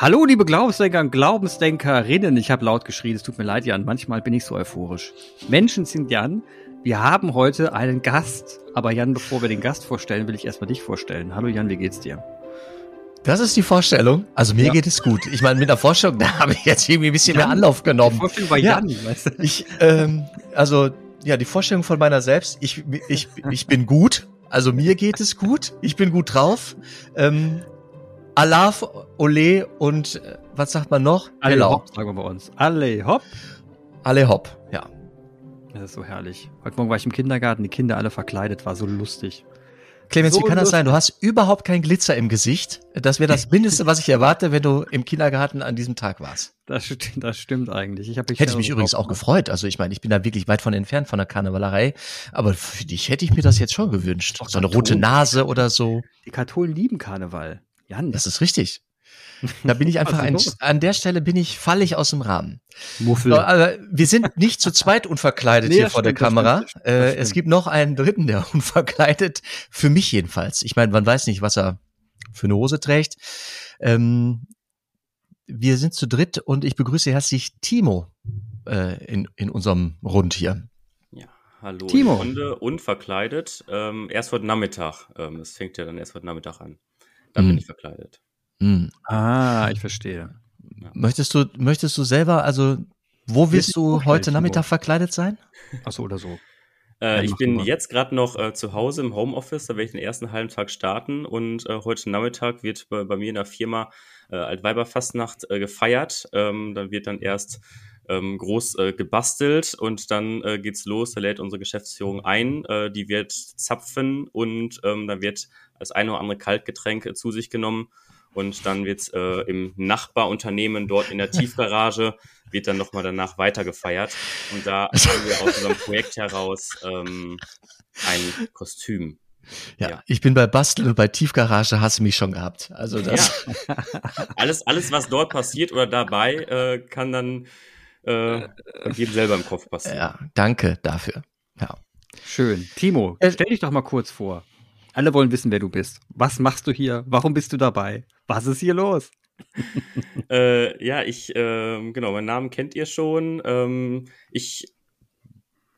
Hallo, liebe Glaubensdenker und Glaubensdenkerinnen. Ich habe laut geschrien, es tut mir leid, Jan. Manchmal bin ich so euphorisch. Menschen sind Jan. Wir haben heute einen Gast. Aber Jan, bevor wir den Gast vorstellen, will ich erstmal dich vorstellen. Hallo Jan, wie geht's dir? Das ist die Vorstellung. Also mir ja. geht es gut. Ich meine, mit der Vorstellung, da habe ich jetzt irgendwie ein bisschen Jan, mehr Anlauf genommen. Die Vorstellung war Jan, ja. weißt du? Ich, ähm, also, ja, die Vorstellung von meiner selbst, ich, ich, ich bin gut. Also mir geht es gut. Ich bin gut drauf. Ähm, Alaf, Ole und äh, was sagt man noch? Alle Hello. hopp, sagen wir bei uns. Alle hopp. Alle hopp, ja. Das ist so herrlich. Heute Morgen war ich im Kindergarten, die Kinder alle verkleidet, war so lustig. Clemens, so wie kann das sein? Du hast überhaupt keinen Glitzer im Gesicht. Das wäre das Mindeste, was ich erwarte, wenn du im Kindergarten an diesem Tag warst. Das, das stimmt eigentlich. Ich hätte ich mich übrigens auch gefreut. Also ich meine, ich bin da wirklich weit von entfernt von der Karnevalerei. Aber für dich hätte ich mir das jetzt schon gewünscht. So eine rote Nase oder so. Die Katholen lieben Karneval. Jan. Das ist richtig. Da bin ich einfach ein, an der Stelle bin ich fallig aus dem Rahmen. Muffel. So, aber wir sind nicht zu zweit unverkleidet nee, hier vor stimmt, der Kamera. Stimmt, äh, es gibt noch einen dritten, der unverkleidet, für mich jedenfalls. Ich meine, man weiß nicht, was er für eine Hose trägt. Ähm, wir sind zu dritt und ich begrüße herzlich Timo äh, in, in unserem Rund hier. Ja, hallo Timo. Runde, unverkleidet. Ähm, erst heute Nachmittag. Ähm, es fängt ja dann erst heute Nachmittag an. Dann hm. bin ich verkleidet. Hm. Ah, ich verstehe. Ja. Möchtest du, möchtest du selber, also wo willst du heute Nachmittag verkleidet sein? Ach so oder so. Äh, ich bin jetzt gerade noch äh, zu Hause im Homeoffice, da werde ich den ersten halben Tag starten und äh, heute Nachmittag wird bei, bei, mir in der Firma äh, Altweiberfastnacht äh, gefeiert. Ähm, dann wird dann erst ähm, groß äh, gebastelt und dann äh, geht's los. Da lädt unsere Geschäftsführung ein, äh, die wird zapfen und ähm, dann wird das eine oder andere Kaltgetränk äh, zu sich genommen und dann wird's äh, im Nachbarunternehmen dort in der Tiefgarage wird dann nochmal danach weiter gefeiert und da haben wir aus unserem Projekt heraus ähm, ein Kostüm. Ja, ja, ich bin bei Basteln und bei Tiefgarage hast du mich schon gehabt. Also das. Ja. alles, alles, was dort passiert oder dabei, äh, kann dann äh, jedem selber im Kopf passieren. Ja, danke dafür. Ja. Schön. Timo, äh, stell dich doch mal kurz vor. Alle wollen wissen, wer du bist. Was machst du hier? Warum bist du dabei? Was ist hier los? äh, ja, ich, äh, genau, meinen Namen kennt ihr schon. Ähm, ich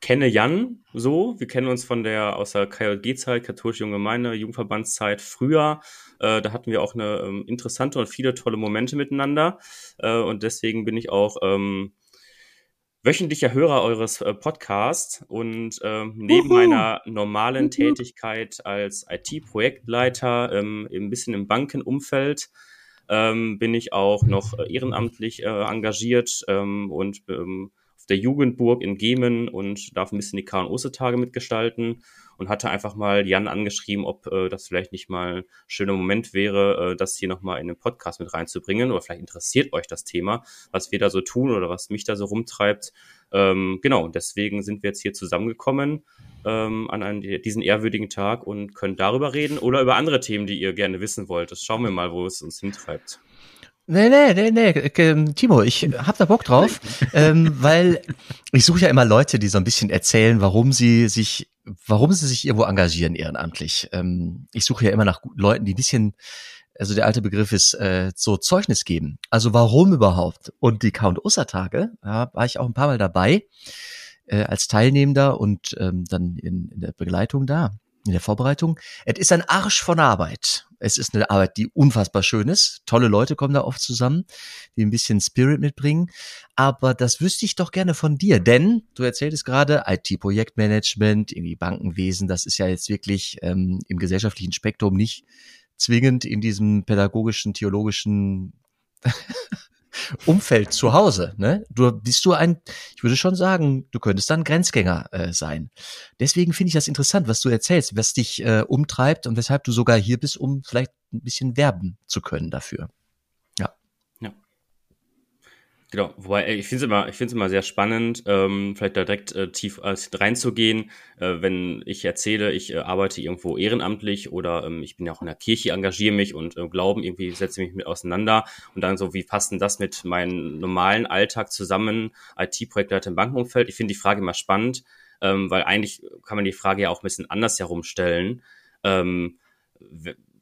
kenne Jan so. Wir kennen uns von der, aus der KJG-Zeit, Katholische Junge Gemeinde, Jugendverbandszeit früher. Äh, da hatten wir auch eine ähm, interessante und viele tolle Momente miteinander. Äh, und deswegen bin ich auch, ähm, wöchentlicher Hörer eures äh, Podcasts und äh, neben Uhu. meiner normalen Uhu. Tätigkeit als IT-Projektleiter ähm, ein bisschen im Bankenumfeld ähm, bin ich auch noch ehrenamtlich äh, engagiert ähm, und ähm, der Jugendburg in Gemen und darf ein bisschen die KNOSE-Tage mitgestalten und hatte einfach mal Jan angeschrieben, ob äh, das vielleicht nicht mal ein schöner Moment wäre, äh, das hier nochmal in den Podcast mit reinzubringen. Oder vielleicht interessiert euch das Thema, was wir da so tun oder was mich da so rumtreibt. Ähm, genau, deswegen sind wir jetzt hier zusammengekommen ähm, an einen, diesen ehrwürdigen Tag und können darüber reden oder über andere Themen, die ihr gerne wissen wollt. Das schauen wir mal, wo es uns hintreibt. Nee, nee, nee, nee, ähm, Timo, ich hab da Bock drauf, ähm, weil ich suche ja immer Leute, die so ein bisschen erzählen, warum sie sich, warum sie sich irgendwo engagieren ehrenamtlich. Ähm, ich suche ja immer nach Leuten, die ein bisschen, also der alte Begriff ist äh, so Zeugnis geben. Also warum überhaupt? Und die Count Ostertage, ja, war ich auch ein paar Mal dabei äh, als Teilnehmender und ähm, dann in, in der Begleitung da in der Vorbereitung. Es ist ein Arsch von Arbeit. Es ist eine Arbeit, die unfassbar schön ist. Tolle Leute kommen da oft zusammen, die ein bisschen Spirit mitbringen. Aber das wüsste ich doch gerne von dir, denn du erzähltest gerade IT-Projektmanagement, irgendwie Bankenwesen, das ist ja jetzt wirklich ähm, im gesellschaftlichen Spektrum nicht zwingend in diesem pädagogischen, theologischen Umfeld zu Hause. Ne? Du bist du ein, ich würde schon sagen, du könntest dann Grenzgänger äh, sein. Deswegen finde ich das interessant, was du erzählst, was dich äh, umtreibt und weshalb du sogar hier bist, um vielleicht ein bisschen werben zu können dafür. Genau, wobei ich finde es immer, immer sehr spannend, ähm, vielleicht da direkt äh, tief äh, reinzugehen, äh, wenn ich erzähle, ich äh, arbeite irgendwo ehrenamtlich oder ähm, ich bin ja auch in der Kirche, engagiere mich und äh, Glauben irgendwie setze mich mit auseinander und dann so, wie passt denn das mit meinem normalen Alltag zusammen, IT-Projektleiter im Bankenumfeld? Ich finde die Frage immer spannend, ähm, weil eigentlich kann man die Frage ja auch ein bisschen anders herumstellen. Ähm,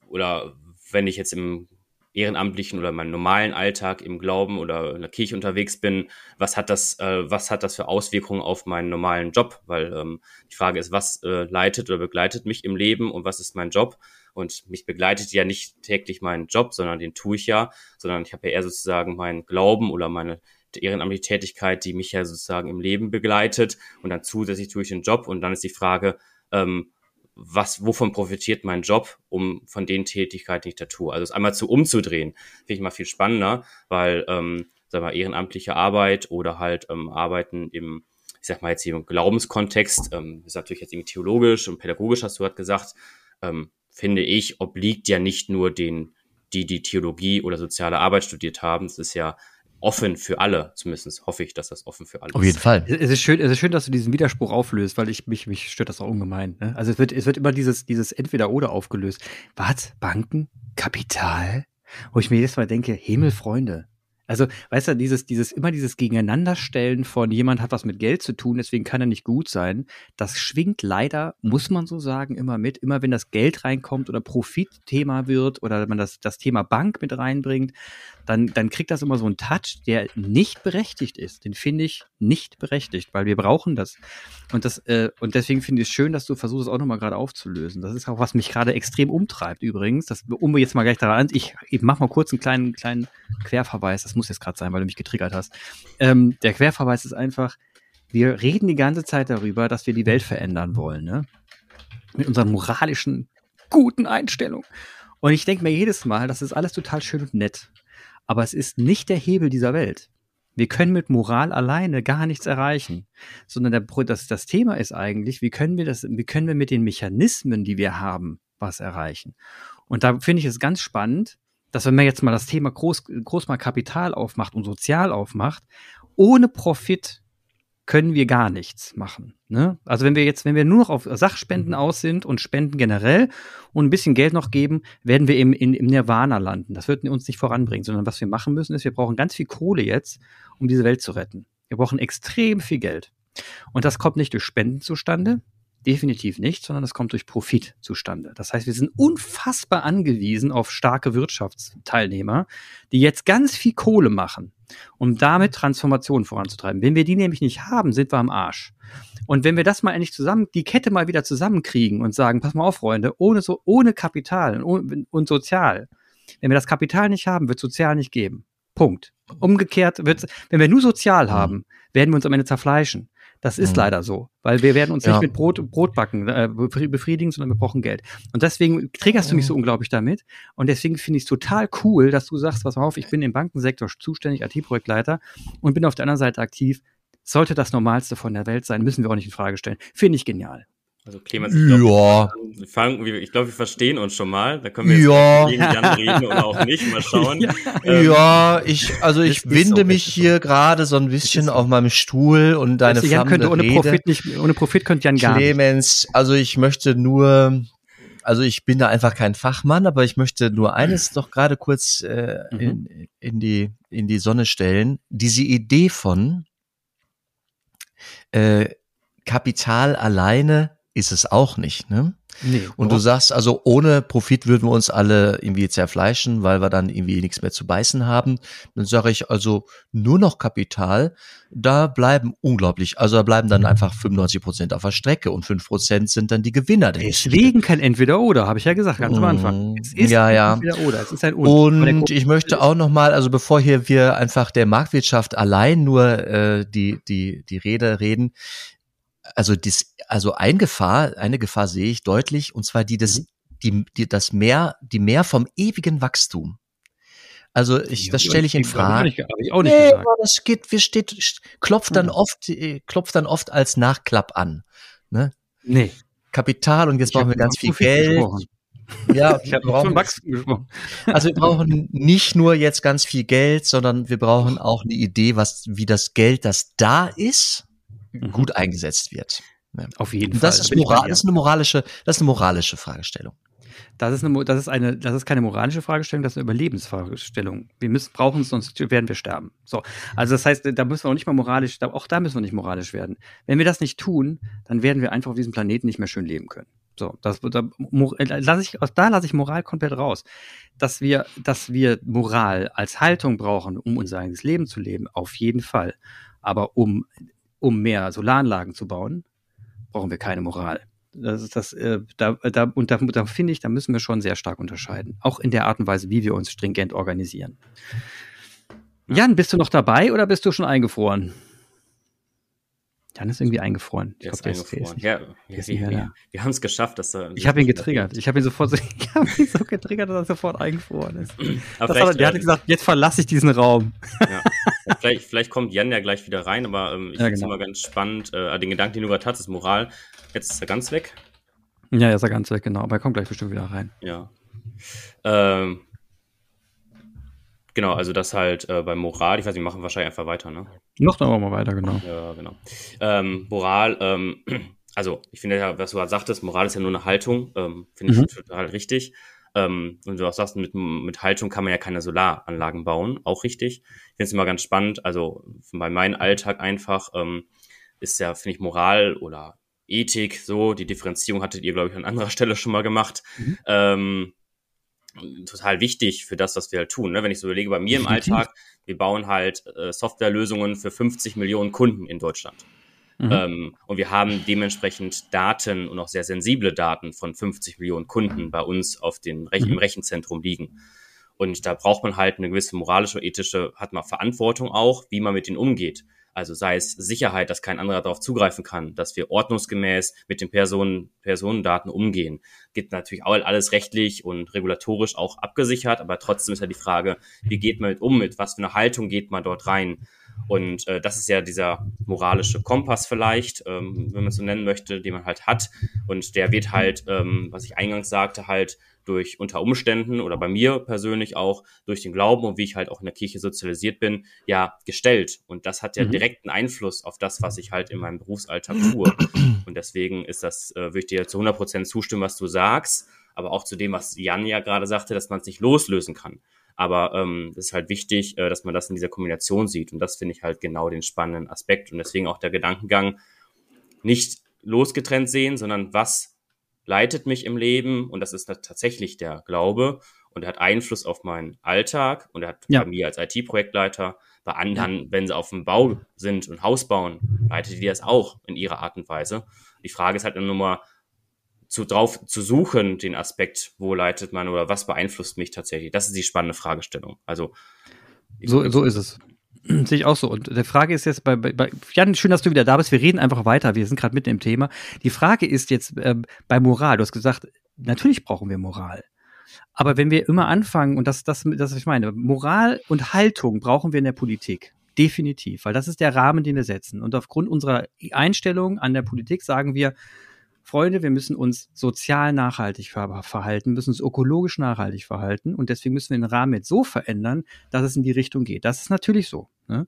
oder wenn ich jetzt im ehrenamtlichen oder meinem normalen Alltag im Glauben oder in der Kirche unterwegs bin, was hat das, äh, was hat das für Auswirkungen auf meinen normalen Job? Weil ähm, die Frage ist, was äh, leitet oder begleitet mich im Leben und was ist mein Job? Und mich begleitet ja nicht täglich mein Job, sondern den tue ich ja, sondern ich habe ja eher sozusagen meinen Glauben oder meine ehrenamtliche Tätigkeit, die mich ja sozusagen im Leben begleitet und dann zusätzlich tue ich den Job und dann ist die Frage, ähm, was, wovon profitiert mein Job, um von den Tätigkeiten, die ich da tue. Also es einmal zu umzudrehen, finde ich mal viel spannender, weil, ähm, sag mal, ehrenamtliche Arbeit oder halt ähm, Arbeiten im, ich sag mal jetzt hier im Glaubenskontext, ähm, ist natürlich jetzt irgendwie theologisch und pädagogisch, hast du gerade gesagt, ähm, finde ich, obliegt ja nicht nur den, die die Theologie oder soziale Arbeit studiert haben. Es ist ja offen für alle. Zumindest hoffe ich, dass das offen für alle ist. Auf jeden Fall. Es ist schön, es ist schön, dass du diesen Widerspruch auflöst, weil ich mich, mich stört das auch ungemein. Ne? Also es wird, es wird immer dieses, dieses Entweder-Oder aufgelöst. Was? Banken? Kapital? Wo ich mir jedes Mal denke, Himmel, Freunde. Also, weißt du, dieses, dieses, immer dieses Gegeneinanderstellen von jemand hat was mit Geld zu tun, deswegen kann er nicht gut sein, das schwingt leider, muss man so sagen, immer mit. Immer wenn das Geld reinkommt oder Profitthema wird oder man das, das Thema Bank mit reinbringt, dann, dann kriegt das immer so einen Touch, der nicht berechtigt ist. Den finde ich nicht berechtigt, weil wir brauchen das. Und das, äh, und deswegen finde ich es schön, dass du versuchst, es auch nochmal gerade aufzulösen. Das ist auch, was mich gerade extrem umtreibt übrigens. Das, um jetzt mal gleich daran, ich, ich mach mal kurz einen kleinen, kleinen Querverweis. Das muss jetzt gerade sein, weil du mich getriggert hast. Ähm, der Querverweis ist einfach, wir reden die ganze Zeit darüber, dass wir die Welt verändern wollen, ne? Mit unseren moralischen, guten Einstellungen. Und ich denke mir jedes Mal, das ist alles total schön und nett. Aber es ist nicht der Hebel dieser Welt. Wir können mit Moral alleine gar nichts erreichen, sondern der, das, das Thema ist eigentlich, wie können wir das, wie können wir mit den Mechanismen, die wir haben, was erreichen? Und da finde ich es ganz spannend, dass wenn man jetzt mal das Thema groß, groß mal Kapital aufmacht und sozial aufmacht, ohne Profit können wir gar nichts machen. Ne? Also wenn wir jetzt, wenn wir nur noch auf Sachspenden aus sind und Spenden generell und ein bisschen Geld noch geben, werden wir im, in, im Nirvana landen. Das wird uns nicht voranbringen, sondern was wir machen müssen, ist, wir brauchen ganz viel Kohle jetzt, um diese Welt zu retten. Wir brauchen extrem viel Geld. Und das kommt nicht durch Spenden zustande, Definitiv nicht, sondern es kommt durch Profit zustande. Das heißt, wir sind unfassbar angewiesen auf starke Wirtschaftsteilnehmer, die jetzt ganz viel Kohle machen, um damit Transformationen voranzutreiben. Wenn wir die nämlich nicht haben, sind wir am Arsch. Und wenn wir das mal endlich zusammen, die Kette mal wieder zusammenkriegen und sagen, pass mal auf, Freunde, ohne so, ohne Kapital und, und sozial, wenn wir das Kapital nicht haben, wird sozial nicht geben. Punkt. Umgekehrt wird, wenn wir nur sozial mhm. haben, werden wir uns am Ende zerfleischen. Das ist mhm. leider so, weil wir werden uns ja. nicht mit Brot, Brotbacken äh, befriedigen, sondern wir brauchen Geld. Und deswegen triggerst du mich so unglaublich damit. Und deswegen finde ich es total cool, dass du sagst, pass mal auf, ich bin im Bankensektor zuständig, IT-Projektleiter und bin auf der anderen Seite aktiv. Sollte das Normalste von der Welt sein, müssen wir auch nicht in Frage stellen. Finde ich genial. Also Clemens, ich glaube, ja. wir, glaube, wir verstehen uns schon mal. Da können wir jetzt ja. gegen Jan reden oder auch nicht. Mal schauen. Ja, ähm, ja ich, also ich winde mich hier gerade so ein bisschen auf meinem Stuhl und deine also Jan könnte ohne Rede. Profit nicht, ohne Profit könnte Jan gar Clemens, nicht. also ich möchte nur, also ich bin da einfach kein Fachmann, aber ich möchte nur eines doch gerade kurz äh, mhm. in, in die in die Sonne stellen. Diese Idee von äh, Kapital alleine ist es auch nicht. Ne? Nee, und du sagst, also ohne Profit würden wir uns alle irgendwie zerfleischen, weil wir dann irgendwie nichts mehr zu beißen haben. Dann sage ich also nur noch Kapital, da bleiben unglaublich, also da bleiben dann einfach 95 Prozent auf der Strecke und 5 Prozent sind dann die Gewinner. Deswegen kein Entweder-Oder, habe ich ja gesagt ganz am Anfang. Mm, es ist ja, ja. Entweder-Oder, es ist ein Und, und ich möchte auch nochmal, also bevor hier wir einfach der Marktwirtschaft allein nur äh, die, die, die Rede reden, also das, also ein Gefahr, eine Gefahr sehe ich deutlich, und zwar die des, mhm. die, die, das Mehr, die Mehr vom ewigen Wachstum. Also ich, das stelle ich in Frage. Ich ich auch nicht nee, gesagt. das geht, wir steht, klopft dann hm. oft, äh, klopft dann oft als Nachklapp an. Ne? Nee. Kapital und jetzt ich brauchen wir ganz viel Geld. Gesprochen. Ja, ich habe von Wachstum gesprochen. Also wir brauchen nicht nur jetzt ganz viel Geld, sondern wir brauchen auch eine Idee, was, wie das Geld, das da ist, mhm. gut eingesetzt wird. Ja. Auf jeden das Fall. Ist moral, das ist eine moralische, das ist eine moralische Fragestellung. Das ist, eine, das, ist eine, das ist keine moralische Fragestellung, das ist eine Überlebensfragestellung. Wir müssen brauchen, sonst werden wir sterben. So. Also das heißt, da müssen wir auch nicht mal moralisch, auch da müssen wir nicht moralisch werden. Wenn wir das nicht tun, dann werden wir einfach auf diesem Planeten nicht mehr schön leben können. So, das, da, lass ich, da lasse ich Moral komplett raus. Dass wir, dass wir Moral als Haltung brauchen, um unser eigenes Leben zu leben, auf jeden Fall. Aber um, um mehr Solaranlagen zu bauen, brauchen wir keine Moral. Das ist das, äh, da, da, und da, da finde ich, da müssen wir schon sehr stark unterscheiden. Auch in der Art und Weise, wie wir uns stringent organisieren. Jan, bist du noch dabei oder bist du schon eingefroren? Jan ist irgendwie eingefroren. Ich glaube, der ist eingefroren. Ist, ja, ja, wir, wir, wir haben es geschafft, dass er. Ich habe ihn getriggert. Ich habe ihn sofort so, ich hab ihn so getriggert, dass er sofort eingefroren ist. Aber hat, der hat gesagt, jetzt verlasse ich diesen Raum. Ja. vielleicht, vielleicht kommt Jan ja gleich wieder rein, aber ähm, ich ja, finde es genau. immer ganz spannend. Äh, den Gedanken, den du gerade hattest, Moral. Jetzt ist er ganz weg. Ja, jetzt ist er ganz weg, genau. Aber er kommt gleich bestimmt wieder rein. Ja. Ähm, Genau, also das halt äh, bei Moral, ich weiß, wir machen wahrscheinlich einfach weiter, ne? Noch dann mal weiter, genau. Ja, genau. Ähm, Moral, ähm, also ich finde ja, was du gerade sagtest, Moral ist ja nur eine Haltung, ähm, finde mhm. ich total richtig. Ähm, und du auch sagst, mit, mit Haltung kann man ja keine Solaranlagen bauen, auch richtig. Ich finde es immer ganz spannend, also bei meinem Alltag einfach ähm, ist ja, finde ich, Moral oder Ethik so, die Differenzierung hattet ihr, glaube ich, an anderer Stelle schon mal gemacht. Mhm. Ähm, total wichtig für das, was wir halt tun. Ne? Wenn ich so überlege, bei mir im Alltag, wir bauen halt äh, Softwarelösungen für 50 Millionen Kunden in Deutschland. Mhm. Ähm, und wir haben dementsprechend Daten und auch sehr sensible Daten von 50 Millionen Kunden bei uns auf den Rech mhm. im Rechenzentrum liegen. Und da braucht man halt eine gewisse moralische, ethische, hat man Verantwortung auch, wie man mit denen umgeht. Also sei es Sicherheit, dass kein anderer darauf zugreifen kann, dass wir ordnungsgemäß mit den Personen, Personendaten umgehen. Gibt natürlich auch alles rechtlich und regulatorisch auch abgesichert, aber trotzdem ist ja die Frage, wie geht man mit um, mit was für eine Haltung geht man dort rein? Und äh, das ist ja dieser moralische Kompass vielleicht, ähm, wenn man es so nennen möchte, den man halt hat. Und der wird halt, ähm, was ich eingangs sagte, halt durch unter Umständen oder bei mir persönlich auch durch den Glauben und wie ich halt auch in der Kirche sozialisiert bin, ja gestellt. Und das hat ja mhm. direkten Einfluss auf das, was ich halt in meinem Berufsalltag tue. Und deswegen ist das, äh, würde ich dir zu 100 Prozent zustimmen, was du sagst, aber auch zu dem, was Jan ja gerade sagte, dass man es nicht loslösen kann. Aber ähm, es ist halt wichtig, äh, dass man das in dieser Kombination sieht. Und das finde ich halt genau den spannenden Aspekt. Und deswegen auch der Gedankengang, nicht losgetrennt sehen, sondern was leitet mich im Leben und das ist tatsächlich der Glaube und er hat Einfluss auf meinen Alltag und er hat ja. bei mir als IT-Projektleiter, bei anderen, ja. wenn sie auf dem Bau sind und Haus bauen, leitet die das auch in ihrer Art und Weise. Die Frage ist halt nur mal zu, drauf zu suchen, den Aspekt, wo leitet man oder was beeinflusst mich tatsächlich. Das ist die spannende Fragestellung. Also so, so ist es. Sehe ich auch so. Und die Frage ist jetzt bei, bei, Jan, schön, dass du wieder da bist. Wir reden einfach weiter. Wir sind gerade mitten im Thema. Die Frage ist jetzt äh, bei Moral. Du hast gesagt, natürlich brauchen wir Moral. Aber wenn wir immer anfangen, und das, das, das, was ich meine, Moral und Haltung brauchen wir in der Politik. Definitiv, weil das ist der Rahmen, den wir setzen. Und aufgrund unserer Einstellung an der Politik sagen wir, Freunde, wir müssen uns sozial nachhaltig ver verhalten, müssen uns ökologisch nachhaltig verhalten und deswegen müssen wir den Rahmen jetzt so verändern, dass es in die Richtung geht. Das ist natürlich so. Ne?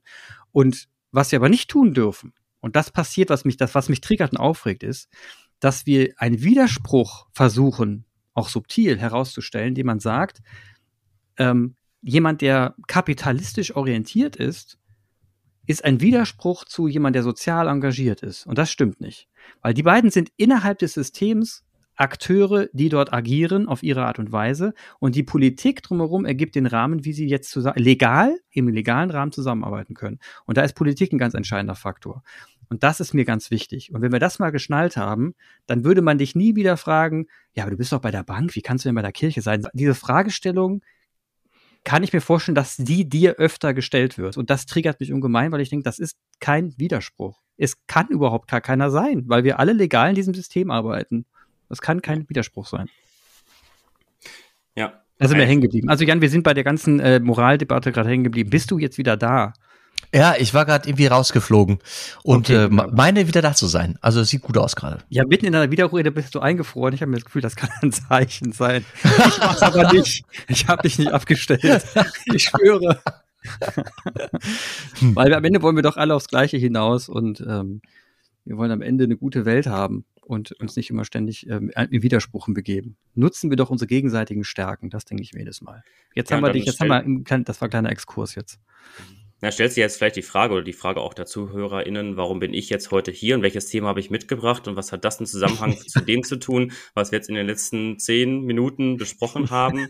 Und was wir aber nicht tun dürfen, und das passiert, was mich, das, was mich triggert und aufregt, ist, dass wir einen Widerspruch versuchen, auch subtil herauszustellen, indem man sagt, ähm, jemand, der kapitalistisch orientiert ist, ist ein Widerspruch zu jemand, der sozial engagiert ist. Und das stimmt nicht. Weil die beiden sind innerhalb des Systems Akteure, die dort agieren auf ihre Art und Weise. Und die Politik drumherum ergibt den Rahmen, wie sie jetzt legal, im legalen Rahmen zusammenarbeiten können. Und da ist Politik ein ganz entscheidender Faktor. Und das ist mir ganz wichtig. Und wenn wir das mal geschnallt haben, dann würde man dich nie wieder fragen, ja, aber du bist doch bei der Bank, wie kannst du denn bei der Kirche sein? Diese Fragestellung kann ich mir vorstellen, dass die dir öfter gestellt wird. Und das triggert mich ungemein, weil ich denke, das ist kein Widerspruch. Es kann überhaupt gar keiner sein, weil wir alle legal in diesem System arbeiten. Das kann kein Widerspruch sein. Ja. Da sind wir hängen geblieben. Also Jan, wir sind bei der ganzen äh, Moraldebatte gerade hängen geblieben. Bist du jetzt wieder da? Ja, ich war gerade irgendwie rausgeflogen und okay, äh, meine wieder da zu sein. Also es sieht gut aus gerade. Ja, mitten in deiner Wiederrede bist du eingefroren. Ich habe mir das Gefühl, das kann ein Zeichen sein. Ich mach's aber nicht. Ich habe dich nicht abgestellt. Ich schwöre. Weil am Ende wollen wir doch alle aufs Gleiche hinaus und ähm, wir wollen am Ende eine gute Welt haben und uns nicht immer ständig ähm, in Widersprüchen begeben. Nutzen wir doch unsere gegenseitigen Stärken. Das denke ich mir jedes Mal. Jetzt ja, haben wir dich, jetzt haben wir, das war ein kleiner Exkurs jetzt. Na, stellst du jetzt vielleicht die Frage oder die Frage auch der ZuhörerInnen, warum bin ich jetzt heute hier und welches Thema habe ich mitgebracht und was hat das im Zusammenhang zu dem zu tun, was wir jetzt in den letzten zehn Minuten besprochen haben?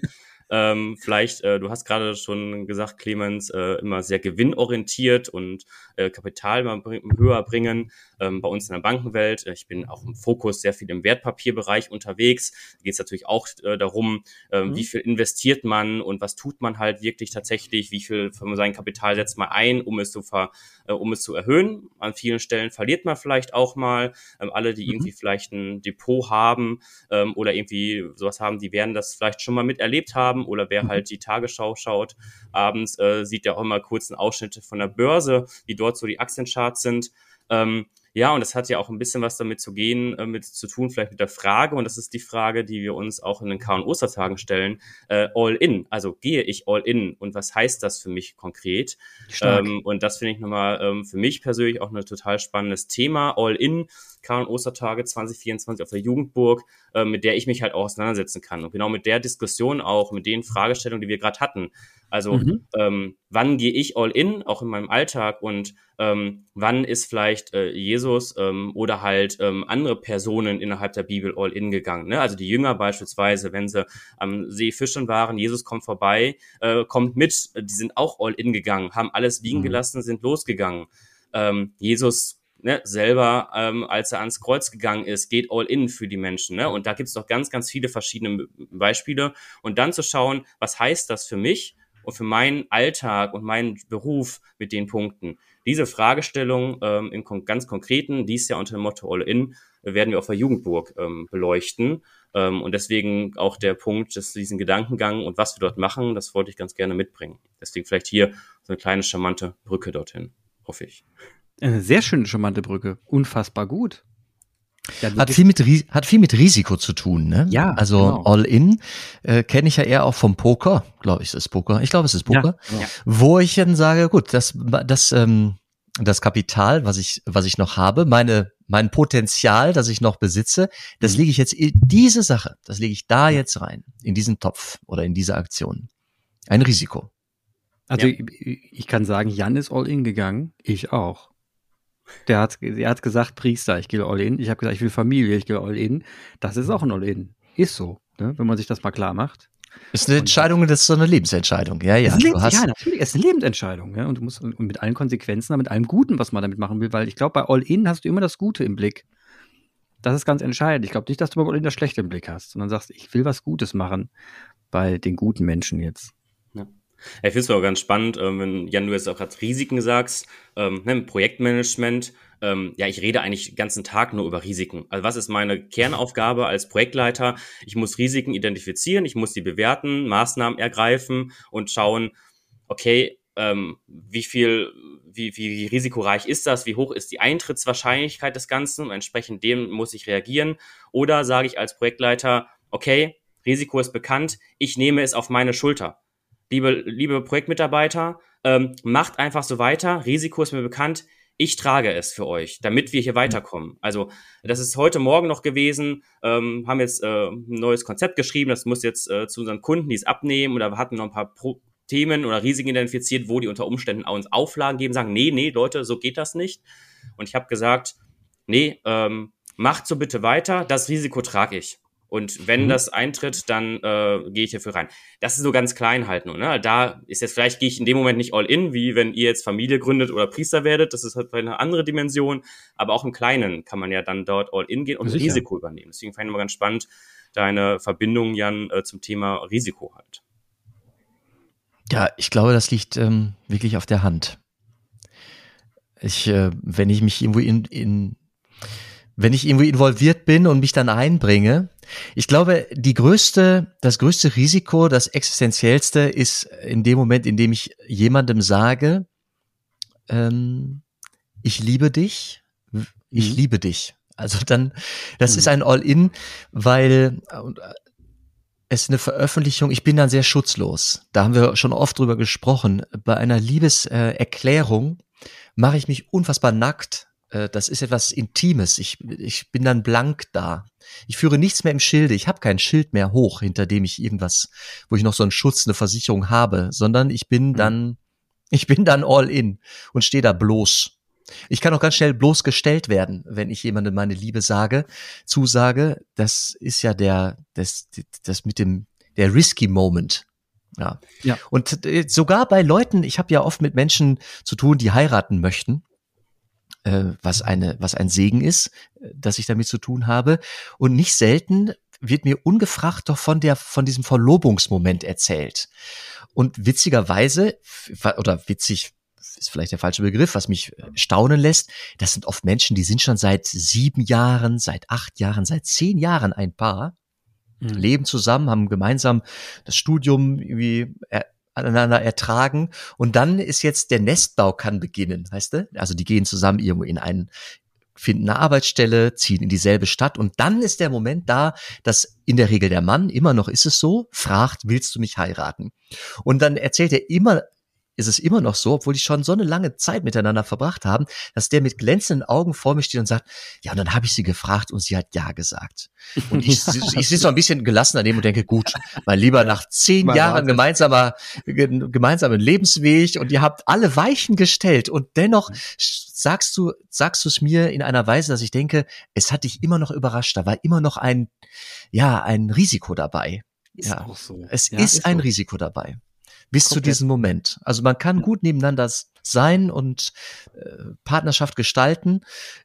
Ähm, vielleicht, äh, du hast gerade schon gesagt, Clemens, äh, immer sehr gewinnorientiert und äh, Kapital mal bring, höher bringen. Ähm, bei uns in der Bankenwelt, äh, ich bin auch im Fokus sehr viel im Wertpapierbereich unterwegs. Da geht es natürlich auch äh, darum, äh, mhm. wie viel investiert man und was tut man halt wirklich tatsächlich, wie viel von seinem Kapital setzt man ein, um es zu ver, äh, um es zu erhöhen. An vielen Stellen verliert man vielleicht auch mal. Ähm, alle, die mhm. irgendwie vielleicht ein Depot haben ähm, oder irgendwie sowas haben, die werden das vielleicht schon mal miterlebt haben haben oder wer mhm. halt die Tagesschau schaut, abends äh, sieht ja auch immer kurzen Ausschnitte von der Börse, wie dort so die Aktiencharts sind. Ähm, ja, und das hat ja auch ein bisschen was damit zu gehen, äh, mit zu tun, vielleicht mit der Frage, und das ist die Frage, die wir uns auch in den K- und Ostertagen stellen, äh, all in. Also gehe ich all in und was heißt das für mich konkret? Ähm, und das finde ich nochmal ähm, für mich persönlich auch ein total spannendes Thema. All in, K- und Ostertage 2024 auf der Jugendburg, äh, mit der ich mich halt auch auseinandersetzen kann. Und genau mit der Diskussion auch, mit den Fragestellungen, die wir gerade hatten. Also mhm. ähm, wann gehe ich all in, auch in meinem Alltag und ähm, wann ist vielleicht äh, Jesus ähm, oder halt ähm, andere Personen innerhalb der Bibel all in gegangen. Ne? Also die Jünger beispielsweise, wenn sie am See fischen waren, Jesus kommt vorbei, äh, kommt mit, die sind auch all in gegangen, haben alles liegen mhm. gelassen, sind losgegangen. Ähm, Jesus ne, selber, ähm, als er ans Kreuz gegangen ist, geht all in für die Menschen. Ne? Und da gibt es doch ganz, ganz viele verschiedene Beispiele. Und dann zu schauen, was heißt das für mich? und für meinen Alltag und meinen Beruf mit den Punkten. Diese Fragestellung ähm, im ganz konkreten, dies Jahr unter dem Motto All In, werden wir auf der Jugendburg ähm, beleuchten. Ähm, und deswegen auch der Punkt, dass diesen Gedankengang und was wir dort machen, das wollte ich ganz gerne mitbringen. Deswegen vielleicht hier so eine kleine charmante Brücke dorthin, hoffe ich. Eine sehr schöne charmante Brücke. Unfassbar gut. Ja, hat viel mit hat viel mit Risiko zu tun, ne? Ja. Also genau. All In äh, kenne ich ja eher auch vom Poker, glaube ich, es ist Poker. Ich glaube, es ist Poker, ja, ja. wo ich dann sage, gut, das das ähm, das Kapital, was ich was ich noch habe, meine mein Potenzial, das ich noch besitze, das mhm. lege ich jetzt in diese Sache, das lege ich da jetzt rein, in diesen Topf oder in diese Aktion. Ein Risiko. Also ja. ich, ich kann sagen, Jan ist all in gegangen, ich auch. Der hat, er hat gesagt, Priester, ich gehe all in. Ich habe gesagt, ich will Familie, ich gehe all in. Das ist auch ein all in. Ist so, ne? wenn man sich das mal klar macht. Ist eine Entscheidung, das ist so eine Lebensentscheidung. Ja, ja. Lebens hast ja, natürlich, es ist eine Lebensentscheidung. Ja? Und du musst und mit allen Konsequenzen, mit allem Guten, was man damit machen will, weil ich glaube, bei All-In hast du immer das Gute im Blick. Das ist ganz entscheidend. Ich glaube nicht, dass du bei All-In das Schlechte im Blick hast, sondern sagst, ich will was Gutes machen bei den guten Menschen jetzt. Ich finde es auch ganz spannend, ähm, wenn Jan, du jetzt auch gerade Risiken sagst, ähm, ne, Projektmanagement. Ähm, ja, ich rede eigentlich den ganzen Tag nur über Risiken. Also was ist meine Kernaufgabe als Projektleiter? Ich muss Risiken identifizieren, ich muss die bewerten, Maßnahmen ergreifen und schauen, okay, ähm, wie viel, wie, wie, wie risikoreich ist das, wie hoch ist die Eintrittswahrscheinlichkeit des Ganzen und entsprechend dem muss ich reagieren. Oder sage ich als Projektleiter, okay, Risiko ist bekannt, ich nehme es auf meine Schulter liebe, liebe Projektmitarbeiter, ähm, macht einfach so weiter. Risiko ist mir bekannt. Ich trage es für euch, damit wir hier weiterkommen. Also das ist heute Morgen noch gewesen. Ähm, haben jetzt äh, ein neues Konzept geschrieben. Das muss jetzt äh, zu unseren Kunden, die es abnehmen oder wir hatten noch ein paar Pro Themen oder Risiken identifiziert, wo die unter Umständen uns Auflagen geben, sagen, nee, nee, Leute, so geht das nicht. Und ich habe gesagt, nee, ähm, macht so bitte weiter. Das Risiko trage ich. Und wenn mhm. das eintritt, dann äh, gehe ich dafür rein. Das ist so ganz klein halt nur. Ne? Da ist jetzt vielleicht gehe ich in dem Moment nicht all in, wie wenn ihr jetzt Familie gründet oder Priester werdet. Das ist halt eine andere Dimension. Aber auch im Kleinen kann man ja dann dort all in gehen und Sicher. Risiko übernehmen. Deswegen fand ich immer ganz spannend deine Verbindung, Jan, äh, zum Thema Risiko halt. Ja, ich glaube, das liegt ähm, wirklich auf der Hand. Ich, äh, wenn ich mich irgendwo in, in wenn ich irgendwo involviert bin und mich dann einbringe. Ich glaube, die größte, das größte Risiko, das existenziellste ist in dem Moment, in dem ich jemandem sage, ähm, ich liebe dich, ich mhm. liebe dich. Also dann, das mhm. ist ein All-In, weil äh, es ist eine Veröffentlichung, ich bin dann sehr schutzlos. Da haben wir schon oft drüber gesprochen. Bei einer Liebeserklärung mache ich mich unfassbar nackt das ist etwas Intimes. Ich, ich bin dann blank da. Ich führe nichts mehr im Schilde. Ich habe kein Schild mehr hoch, hinter dem ich irgendwas, wo ich noch so einen Schutz, eine Versicherung habe, sondern ich bin mhm. dann, Ich bin dann all in und stehe da bloß. Ich kann auch ganz schnell bloßgestellt werden, wenn ich jemandem meine Liebe sage, zusage. Das ist ja der, das, das mit dem, der risky Moment. Ja. ja. Und äh, sogar bei Leuten, ich habe ja oft mit Menschen zu tun, die heiraten möchten, äh, was eine, was ein Segen ist, äh, dass ich damit zu tun habe. Und nicht selten wird mir ungefragt doch von der, von diesem Verlobungsmoment erzählt. Und witzigerweise, oder witzig ist vielleicht der falsche Begriff, was mich staunen lässt, das sind oft Menschen, die sind schon seit sieben Jahren, seit acht Jahren, seit zehn Jahren ein Paar, mhm. leben zusammen, haben gemeinsam das Studium irgendwie aneinander ertragen und dann ist jetzt der Nestbau kann beginnen, weißt du? Also die gehen zusammen irgendwo in einen finden eine Arbeitsstelle, ziehen in dieselbe Stadt und dann ist der Moment da, dass in der Regel der Mann, immer noch ist es so, fragt, willst du mich heiraten? Und dann erzählt er immer ist es immer noch so, obwohl die schon so eine lange Zeit miteinander verbracht haben, dass der mit glänzenden Augen vor mir steht und sagt, ja, und dann habe ich sie gefragt und sie hat ja gesagt. Und ich, ich sitze so ein bisschen gelassen daneben und denke, gut, mein Lieber, nach zehn mein Jahren gemeinsamer, gemeinsamen Lebensweg und ihr habt alle Weichen gestellt und dennoch sagst du, sagst du es mir in einer Weise, dass ich denke, es hat dich immer noch überrascht, da war immer noch ein, ja, ein Risiko dabei. Ist ja, auch so. Es ja, ist, ist ein so. Risiko dabei bis Komplett. zu diesem Moment. Also man kann gut nebeneinander sein und äh, Partnerschaft gestalten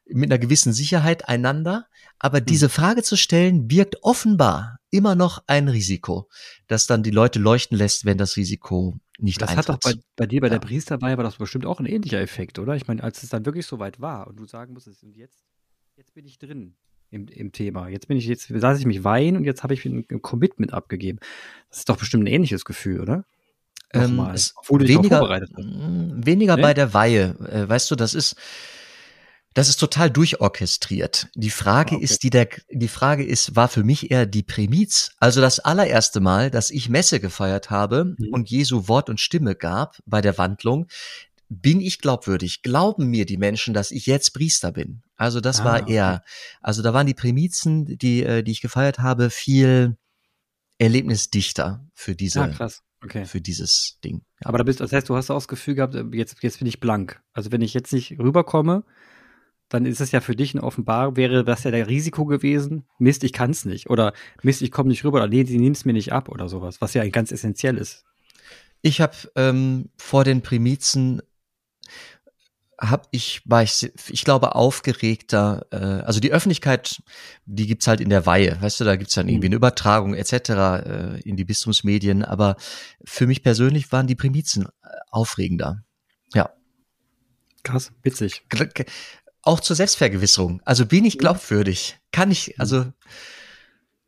mit einer gewissen Sicherheit einander. Aber hm. diese Frage zu stellen, birgt offenbar immer noch ein Risiko, das dann die Leute leuchten lässt, wenn das Risiko nicht das eintritt. Das hat doch bei, bei dir bei ja. der Priesterbeihe war das bestimmt auch ein ähnlicher Effekt, oder? Ich meine, als es dann wirklich so weit war und du sagen musstest, und jetzt, jetzt bin ich drin im, im Thema. Jetzt bin ich, jetzt lasse ich mich weinen und jetzt habe ich ein Commitment abgegeben. Das ist doch bestimmt ein ähnliches Gefühl, oder? Ähm, weniger, mm, weniger nee? bei der Weihe. Äh, weißt du, das ist, das ist total durchorchestriert. Die Frage ah, okay. ist, die der, die Frage ist, war für mich eher die Prämiz. Also das allererste Mal, dass ich Messe gefeiert habe mhm. und Jesu Wort und Stimme gab bei der Wandlung, bin ich glaubwürdig? Glauben mir die Menschen, dass ich jetzt Priester bin? Also das ah, war eher, also da waren die Prämizen, die, äh, die ich gefeiert habe, viel erlebnisdichter für diese, ah, okay. für dieses Ding. Ja. Aber da bist, das heißt, du hast auch das Gefühl gehabt, äh, jetzt, jetzt bin ich blank. Also wenn ich jetzt nicht rüberkomme, dann ist es ja für dich ein offenbar, wäre das ja der Risiko gewesen, Mist, ich kann es nicht. Oder Mist, ich komme nicht rüber, oder nee, sie nimmt es mir nicht ab oder sowas, was ja ganz essentiell ist. Ich habe ähm, vor den Primizen hab ich, war ich, ich glaube, aufgeregter. Äh, also die Öffentlichkeit, die gibt's halt in der Weihe, weißt du, da gibt's dann irgendwie mhm. eine Übertragung etc. Äh, in die Bistumsmedien. Aber für mich persönlich waren die Primizen äh, aufregender. Ja. Krass, witzig. Auch zur Selbstvergewisserung. Also bin ich glaubwürdig? Kann ich, also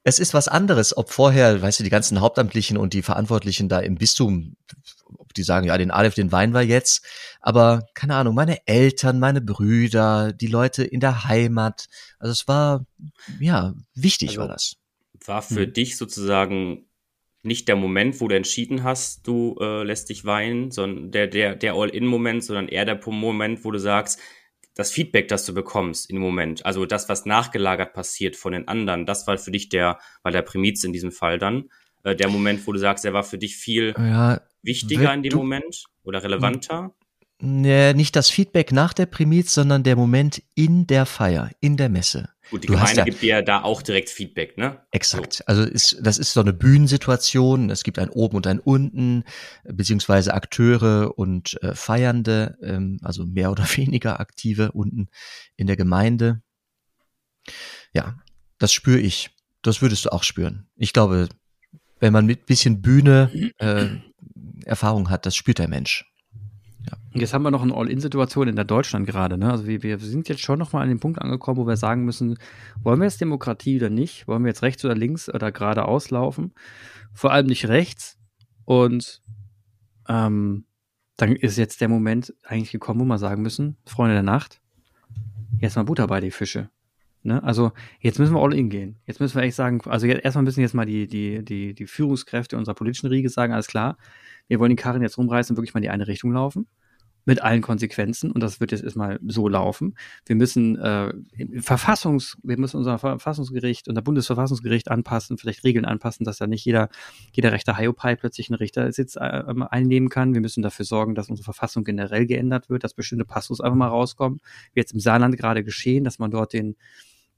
es ist was anderes, ob vorher, weißt du, die ganzen Hauptamtlichen und die Verantwortlichen da im Bistum die sagen, ja, den Aleph, den weinen wir jetzt. Aber keine Ahnung, meine Eltern, meine Brüder, die Leute in der Heimat. Also es war, ja, wichtig also war das. War für hm. dich sozusagen nicht der Moment, wo du entschieden hast, du äh, lässt dich weinen, sondern der, der, der All-In-Moment, sondern eher der Moment, wo du sagst, das Feedback, das du bekommst im Moment, also das, was nachgelagert passiert von den anderen, das war für dich der, war der Primiz in diesem Fall dann, äh, der Moment, wo du sagst, der war für dich viel ja, wichtiger in dem Moment oder relevanter? Nee, nicht das Feedback nach der Primiz, sondern der Moment in der Feier, in der Messe. Gut, die du Gemeinde ja, gibt dir da auch direkt Feedback, ne? Exakt. So. Also ist, das ist so eine Bühnensituation. Es gibt ein Oben und ein Unten, beziehungsweise Akteure und äh, Feiernde, ähm, also mehr oder weniger aktive unten in der Gemeinde. Ja, das spüre ich. Das würdest du auch spüren. Ich glaube, wenn man mit bisschen Bühne äh, Erfahrung hat, das spürt der Mensch. Ja. Jetzt haben wir noch eine All-In-Situation in der Deutschland gerade. Ne? Also wir, wir sind jetzt schon noch mal an dem Punkt angekommen, wo wir sagen müssen, wollen wir jetzt Demokratie oder nicht? Wollen wir jetzt rechts oder links oder geradeaus laufen? Vor allem nicht rechts. Und ähm, dann ist jetzt der Moment eigentlich gekommen, wo wir sagen müssen, Freunde der Nacht, jetzt mal Butter bei die Fische. Ne? Also jetzt müssen wir all in gehen. Jetzt müssen wir echt sagen, also jetzt, erstmal müssen jetzt mal die, die, die, die Führungskräfte unserer politischen Riege sagen, alles klar, wir wollen die Karren jetzt rumreißen und wirklich mal in die eine Richtung laufen. mit allen Konsequenzen und das wird jetzt erstmal so laufen. Wir müssen äh, Verfassungs, wir müssen unser Verfassungsgericht, unser Bundesverfassungsgericht anpassen, vielleicht Regeln anpassen, dass ja nicht jeder, jeder rechte Hiopai plötzlich einen Richtersitz äh, einnehmen kann. Wir müssen dafür sorgen, dass unsere Verfassung generell geändert wird, dass bestimmte Passus einfach mal rauskommen. Wie jetzt im Saarland gerade geschehen, dass man dort den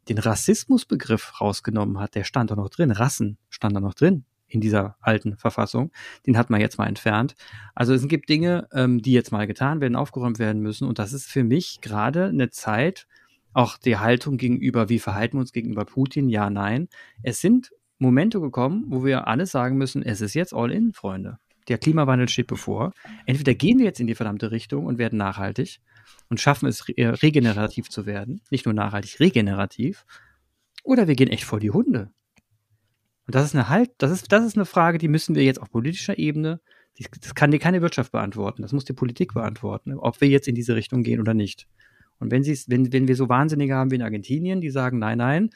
den Rassismusbegriff rausgenommen hat, der stand da noch drin. Rassen stand da noch drin in dieser alten Verfassung. Den hat man jetzt mal entfernt. Also es gibt Dinge, ähm, die jetzt mal getan werden, aufgeräumt werden müssen. Und das ist für mich gerade eine Zeit, auch die Haltung gegenüber, wie verhalten wir uns gegenüber Putin? Ja, nein. Es sind Momente gekommen, wo wir alle sagen müssen, es ist jetzt all in, Freunde. Der Klimawandel steht bevor. Entweder gehen wir jetzt in die verdammte Richtung und werden nachhaltig und schaffen es, regenerativ zu werden. Nicht nur nachhaltig, regenerativ. Oder wir gehen echt vor die Hunde. Und das ist eine halt, das ist, das ist eine Frage, die müssen wir jetzt auf politischer Ebene, das kann dir keine Wirtschaft beantworten, das muss die Politik beantworten, ob wir jetzt in diese Richtung gehen oder nicht. Und wenn sie wenn, wenn wir so Wahnsinnige haben wie in Argentinien, die sagen, nein, nein,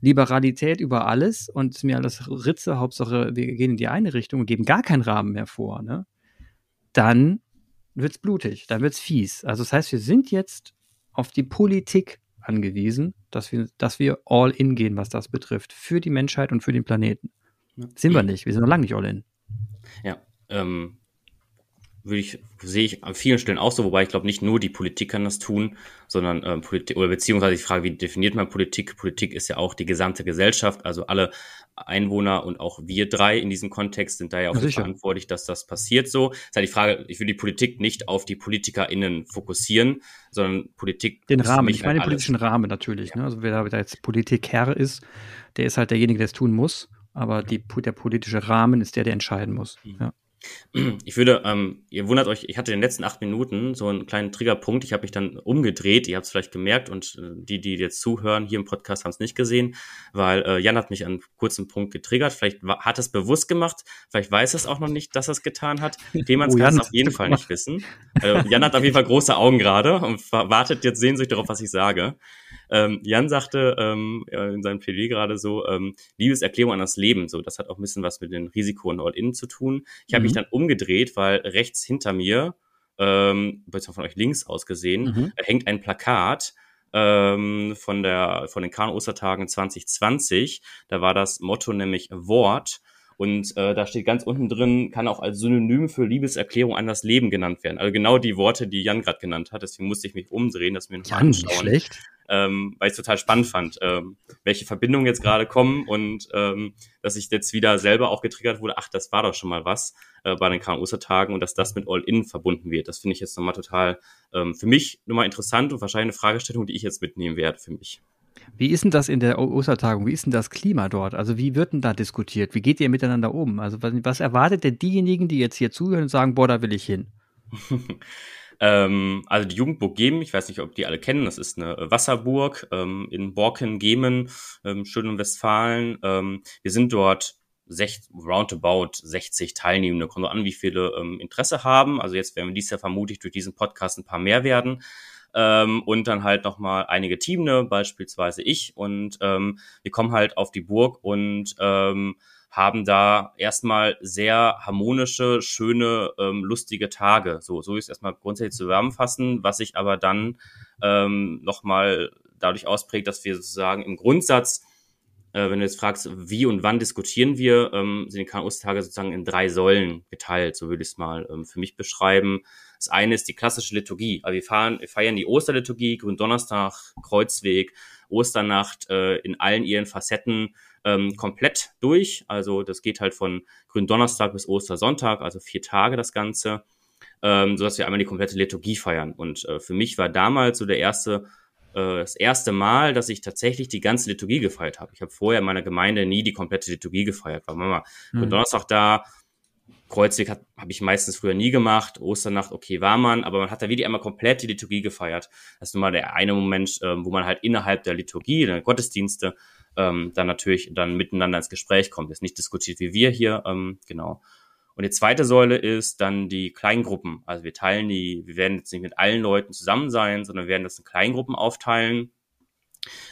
Liberalität über alles und mir alles Ritze, Hauptsache wir gehen in die eine Richtung und geben gar keinen Rahmen mehr vor, ne? Dann wird's blutig, dann wird's fies. Also das heißt, wir sind jetzt auf die Politik angewiesen, dass wir, dass wir all in gehen, was das betrifft, für die Menschheit und für den Planeten. Ja. Sind wir nicht, wir sind noch lange nicht all in. Ja, ähm, würde ich, sehe ich an vielen Stellen auch so, wobei ich glaube, nicht nur die Politik kann das tun, sondern ähm, Politik, oder beziehungsweise die Frage, wie definiert man Politik? Politik ist ja auch die gesamte Gesellschaft, also alle Einwohner und auch wir drei in diesem Kontext sind da ja auch ja, verantwortlich, dass das passiert so. Das ist halt die Frage, ich will die Politik nicht auf die PolitikerInnen fokussieren, sondern Politik. Den Rahmen, ich meine halt den politischen Rahmen natürlich. Ja. Ne? Also wer da jetzt Politikherr ist, der ist halt derjenige, der es tun muss. Aber die, der politische Rahmen ist der, der entscheiden muss. Mhm. Ja. Ich würde, ähm, ihr wundert euch, ich hatte in den letzten acht Minuten so einen kleinen Triggerpunkt. Ich habe mich dann umgedreht. Ihr habt es vielleicht gemerkt und äh, die, die jetzt zuhören hier im Podcast, haben es nicht gesehen, weil äh, Jan hat mich an einem kurzen Punkt getriggert. Vielleicht hat es bewusst gemacht, vielleicht weiß es auch noch nicht, dass er es getan hat. Demands oh, kann es auf jeden Fall nicht wissen. Also, Jan hat auf jeden Fall große Augen gerade und wartet jetzt sehnsüchtig darauf, was ich sage. Ähm, Jan sagte ähm, in seinem PD gerade so, ähm, Liebeserklärung an das Leben. So, das hat auch ein bisschen was mit dem Risiko und All-In zu tun. Ich habe mhm. mich dann umgedreht, weil rechts hinter mir, ähm, von euch links aus gesehen, mhm. hängt ein Plakat ähm, von der von den Kanu-Ostertagen 2020. Da war das Motto nämlich Wort. Und äh, da steht ganz unten drin, kann auch als Synonym für Liebeserklärung an das Leben genannt werden. Also genau die Worte, die Jan gerade genannt hat. Deswegen musste ich mich umdrehen, dass wir noch Jan, anschauen. schlecht ähm, weil ich total spannend fand, ähm, welche Verbindungen jetzt gerade kommen und ähm, dass ich jetzt wieder selber auch getriggert wurde, ach, das war doch schon mal was äh, bei den KMU-Tagen und dass das mit All-In verbunden wird. Das finde ich jetzt nochmal total ähm, für mich nochmal interessant und wahrscheinlich eine Fragestellung, die ich jetzt mitnehmen werde für mich. Wie ist denn das in der Ostertagung? Wie ist denn das Klima dort? Also wie wird denn da diskutiert? Wie geht ihr miteinander um? Also was, was erwartet denn diejenigen, die jetzt hier zuhören und sagen, boah, da will ich hin? Ähm, also die Jugendburg Gemen, ich weiß nicht, ob die alle kennen, das ist eine Wasserburg ähm, in Borken-Gemen, ähm, schön in Westfalen. Ähm, wir sind dort sech, roundabout 60 Teilnehmende. Kommt an, wie viele ähm, Interesse haben. Also jetzt werden wir dies Jahr vermutlich durch diesen Podcast ein paar mehr werden. Ähm, und dann halt nochmal einige Teamne, beispielsweise ich. Und ähm, wir kommen halt auf die Burg und ähm, haben da erstmal sehr harmonische, schöne, ähm, lustige Tage. So, so ist erstmal grundsätzlich zusammenfassen, was sich aber dann ähm, nochmal dadurch ausprägt, dass wir sozusagen im Grundsatz, äh, wenn du jetzt fragst, wie und wann diskutieren wir, ähm, sind die KNUS-Tage sozusagen in drei Säulen geteilt, so würde ich es mal ähm, für mich beschreiben. Das eine ist die klassische Liturgie. Also wir, fahren, wir feiern die Osterliturgie, Gründonnerstag, Kreuzweg, Osternacht äh, in allen ihren Facetten ähm, komplett durch. Also das geht halt von Gründonnerstag bis Ostersonntag, also vier Tage das Ganze, ähm, sodass wir einmal die komplette Liturgie feiern. Und äh, für mich war damals so der erste äh, das erste Mal, dass ich tatsächlich die ganze Liturgie gefeiert habe. Ich habe vorher in meiner Gemeinde nie die komplette Liturgie gefeiert. War Mama mhm. Donnerstag da, Kreuzweg habe ich meistens früher nie gemacht, Osternacht, okay, war man, aber man hat da wirklich einmal komplett die Liturgie gefeiert. Das ist nun mal der eine Moment, ähm, wo man halt innerhalb der Liturgie, der Gottesdienste, ähm, dann natürlich dann miteinander ins Gespräch kommt. Ist nicht diskutiert wie wir hier, ähm, genau. Und die zweite Säule ist dann die Kleingruppen. Also wir teilen die, wir werden jetzt nicht mit allen Leuten zusammen sein, sondern wir werden das in Kleingruppen aufteilen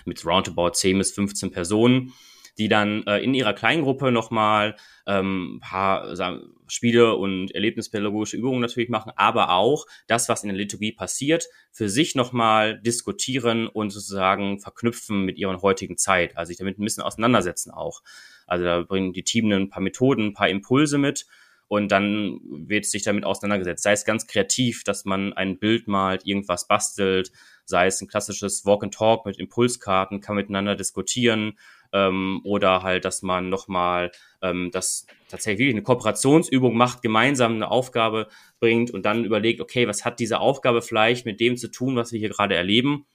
mit roundabout 10 bis 15 Personen. Die dann äh, in ihrer Kleingruppe nochmal ähm, paar sagen, Spiele und erlebnispädagogische Übungen natürlich machen, aber auch das, was in der Liturgie passiert, für sich nochmal diskutieren und sozusagen verknüpfen mit ihrer heutigen Zeit, also sich damit ein bisschen auseinandersetzen auch. Also da bringen die Teams ein paar Methoden, ein paar Impulse mit und dann wird sich damit auseinandergesetzt. Sei es ganz kreativ, dass man ein Bild malt, irgendwas bastelt, sei es ein klassisches Walk and Talk mit Impulskarten, kann miteinander diskutieren ähm, oder halt, dass man nochmal ähm, das tatsächlich eine Kooperationsübung macht, gemeinsam eine Aufgabe bringt und dann überlegt, okay, was hat diese Aufgabe vielleicht mit dem zu tun, was wir hier gerade erleben?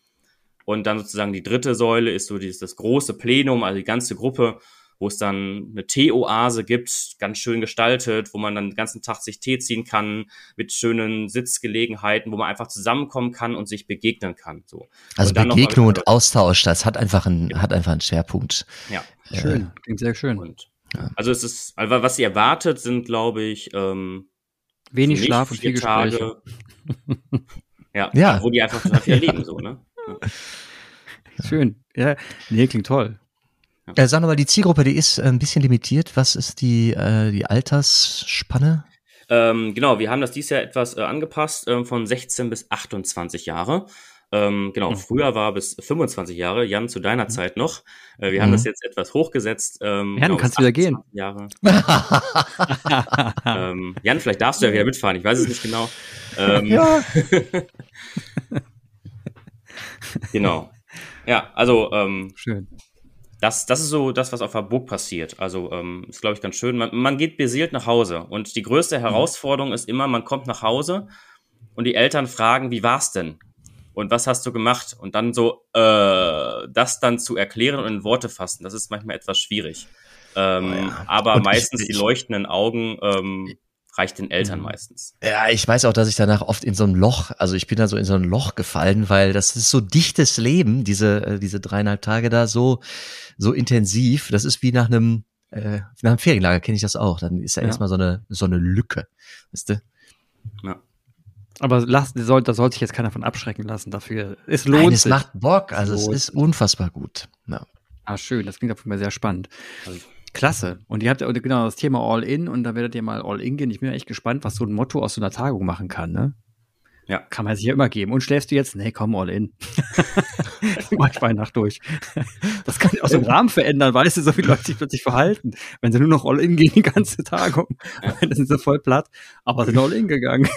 Und dann sozusagen die dritte Säule ist so dieses, das große Plenum, also die ganze Gruppe wo es dann eine Teeoase gibt, ganz schön gestaltet, wo man dann den ganzen Tag sich Tee ziehen kann, mit schönen Sitzgelegenheiten, wo man einfach zusammenkommen kann und sich begegnen kann. So. Also und Begegnung und Austausch, das hat einfach einen, ja. hat einfach einen Schwerpunkt. Ja. Schön, klingt sehr schön. Und, ja. Also es ist, also was sie erwartet, sind, glaube ich, ähm, wenig Schlaf und viel Gespräche. ja, ja, wo die einfach total viel erleben, so, ne? Ja. Schön. Ja, nee, klingt toll. Ja. Äh, sag nochmal, die Zielgruppe, die ist äh, ein bisschen limitiert. Was ist die, äh, die Altersspanne? Ähm, genau, wir haben das dieses Jahr etwas äh, angepasst, äh, von 16 bis 28 Jahre. Ähm, genau, mhm. früher war bis 25 Jahre, Jan zu deiner mhm. Zeit noch. Äh, wir mhm. haben das jetzt etwas hochgesetzt. Ähm, Jan, genau, kannst wieder gehen. Jahre. ähm, Jan, vielleicht darfst du ja wieder mitfahren, ich weiß es nicht genau. Ähm, ja. genau. Ja, also ähm, schön das, das ist so das, was auf der Burg passiert. Also ähm, ist, glaube ich, ganz schön. Man, man geht beseelt nach Hause. Und die größte mhm. Herausforderung ist immer, man kommt nach Hause und die Eltern fragen, wie war's denn? Und was hast du gemacht? Und dann so, äh, das dann zu erklären und in Worte fassen, das ist manchmal etwas schwierig. Ähm, oh ja. Aber und meistens ich, die leuchtenden Augen ähm, reicht den Eltern mhm. meistens. Ja, ich weiß auch, dass ich danach oft in so ein Loch, also ich bin da so in so ein Loch gefallen, weil das ist so dichtes Leben, diese, äh, diese dreieinhalb Tage da so, so intensiv. Das ist wie nach einem, äh, nach einem Ferienlager kenne ich das auch. Dann ist ja, ja. erstmal so eine, so eine Lücke. Weißt du? Ja. Aber lass, soll, da sollte sich jetzt keiner von abschrecken lassen dafür. Es lohnt Nein, es sich. macht Bock, also es, es ist unfassbar gut. Ja. Ah, schön, das klingt auf jeden Fall sehr spannend. Also Klasse. Und ihr habt ja genau das Thema All-In und da werdet ihr mal All-In gehen. Ich bin ja echt gespannt, was so ein Motto aus so einer Tagung machen kann, ne? Ja. Kann man sich ja immer geben. Und schläfst du jetzt? Nee, komm, all in. Mach ich Nacht durch. Das kann auch so den Rahmen verändern, weißt du, so viele Leute sich plötzlich verhalten. Wenn sie nur noch all in gehen die ganze Tagung, dann sind sie voll platt, aber sind all in gegangen.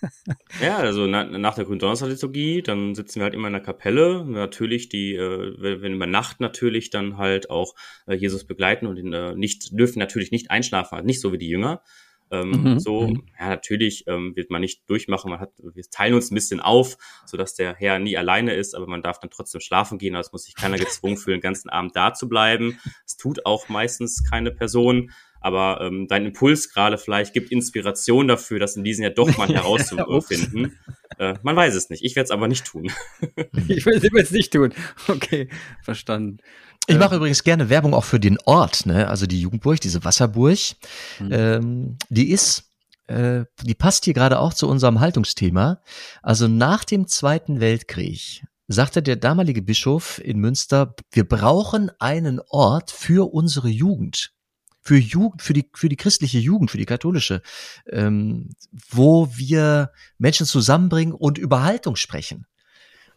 ja, also na, nach der Gründonnerstag-Liturgie, dann sitzen wir halt immer in der Kapelle. Natürlich die, äh, wenn über Nacht natürlich dann halt auch äh, Jesus begleiten und ihn, äh, nicht, dürfen natürlich nicht einschlafen, also nicht so wie die Jünger. Ähm, mhm. So, mhm. ja, natürlich ähm, wird man nicht durchmachen. Man hat, wir teilen uns ein bisschen auf, so dass der Herr nie alleine ist, aber man darf dann trotzdem schlafen gehen. Also es muss sich keiner gezwungen fühlen, den ganzen Abend da zu bleiben. Es tut auch meistens keine Person. Aber ähm, dein Impuls gerade vielleicht gibt Inspiration dafür, das in diesem Jahr doch mal herauszufinden. äh, man weiß es nicht. Ich werde es aber nicht tun. ich will es nicht tun. Okay, verstanden. Ich mache übrigens gerne Werbung auch für den Ort, ne? Also die Jugendburg, diese Wasserburg, mhm. ähm, die ist, äh, die passt hier gerade auch zu unserem Haltungsthema. Also nach dem Zweiten Weltkrieg sagte der damalige Bischof in Münster, wir brauchen einen Ort für unsere Jugend für Jugend, für die, für die christliche Jugend, für die katholische, ähm, wo wir Menschen zusammenbringen und über Haltung sprechen.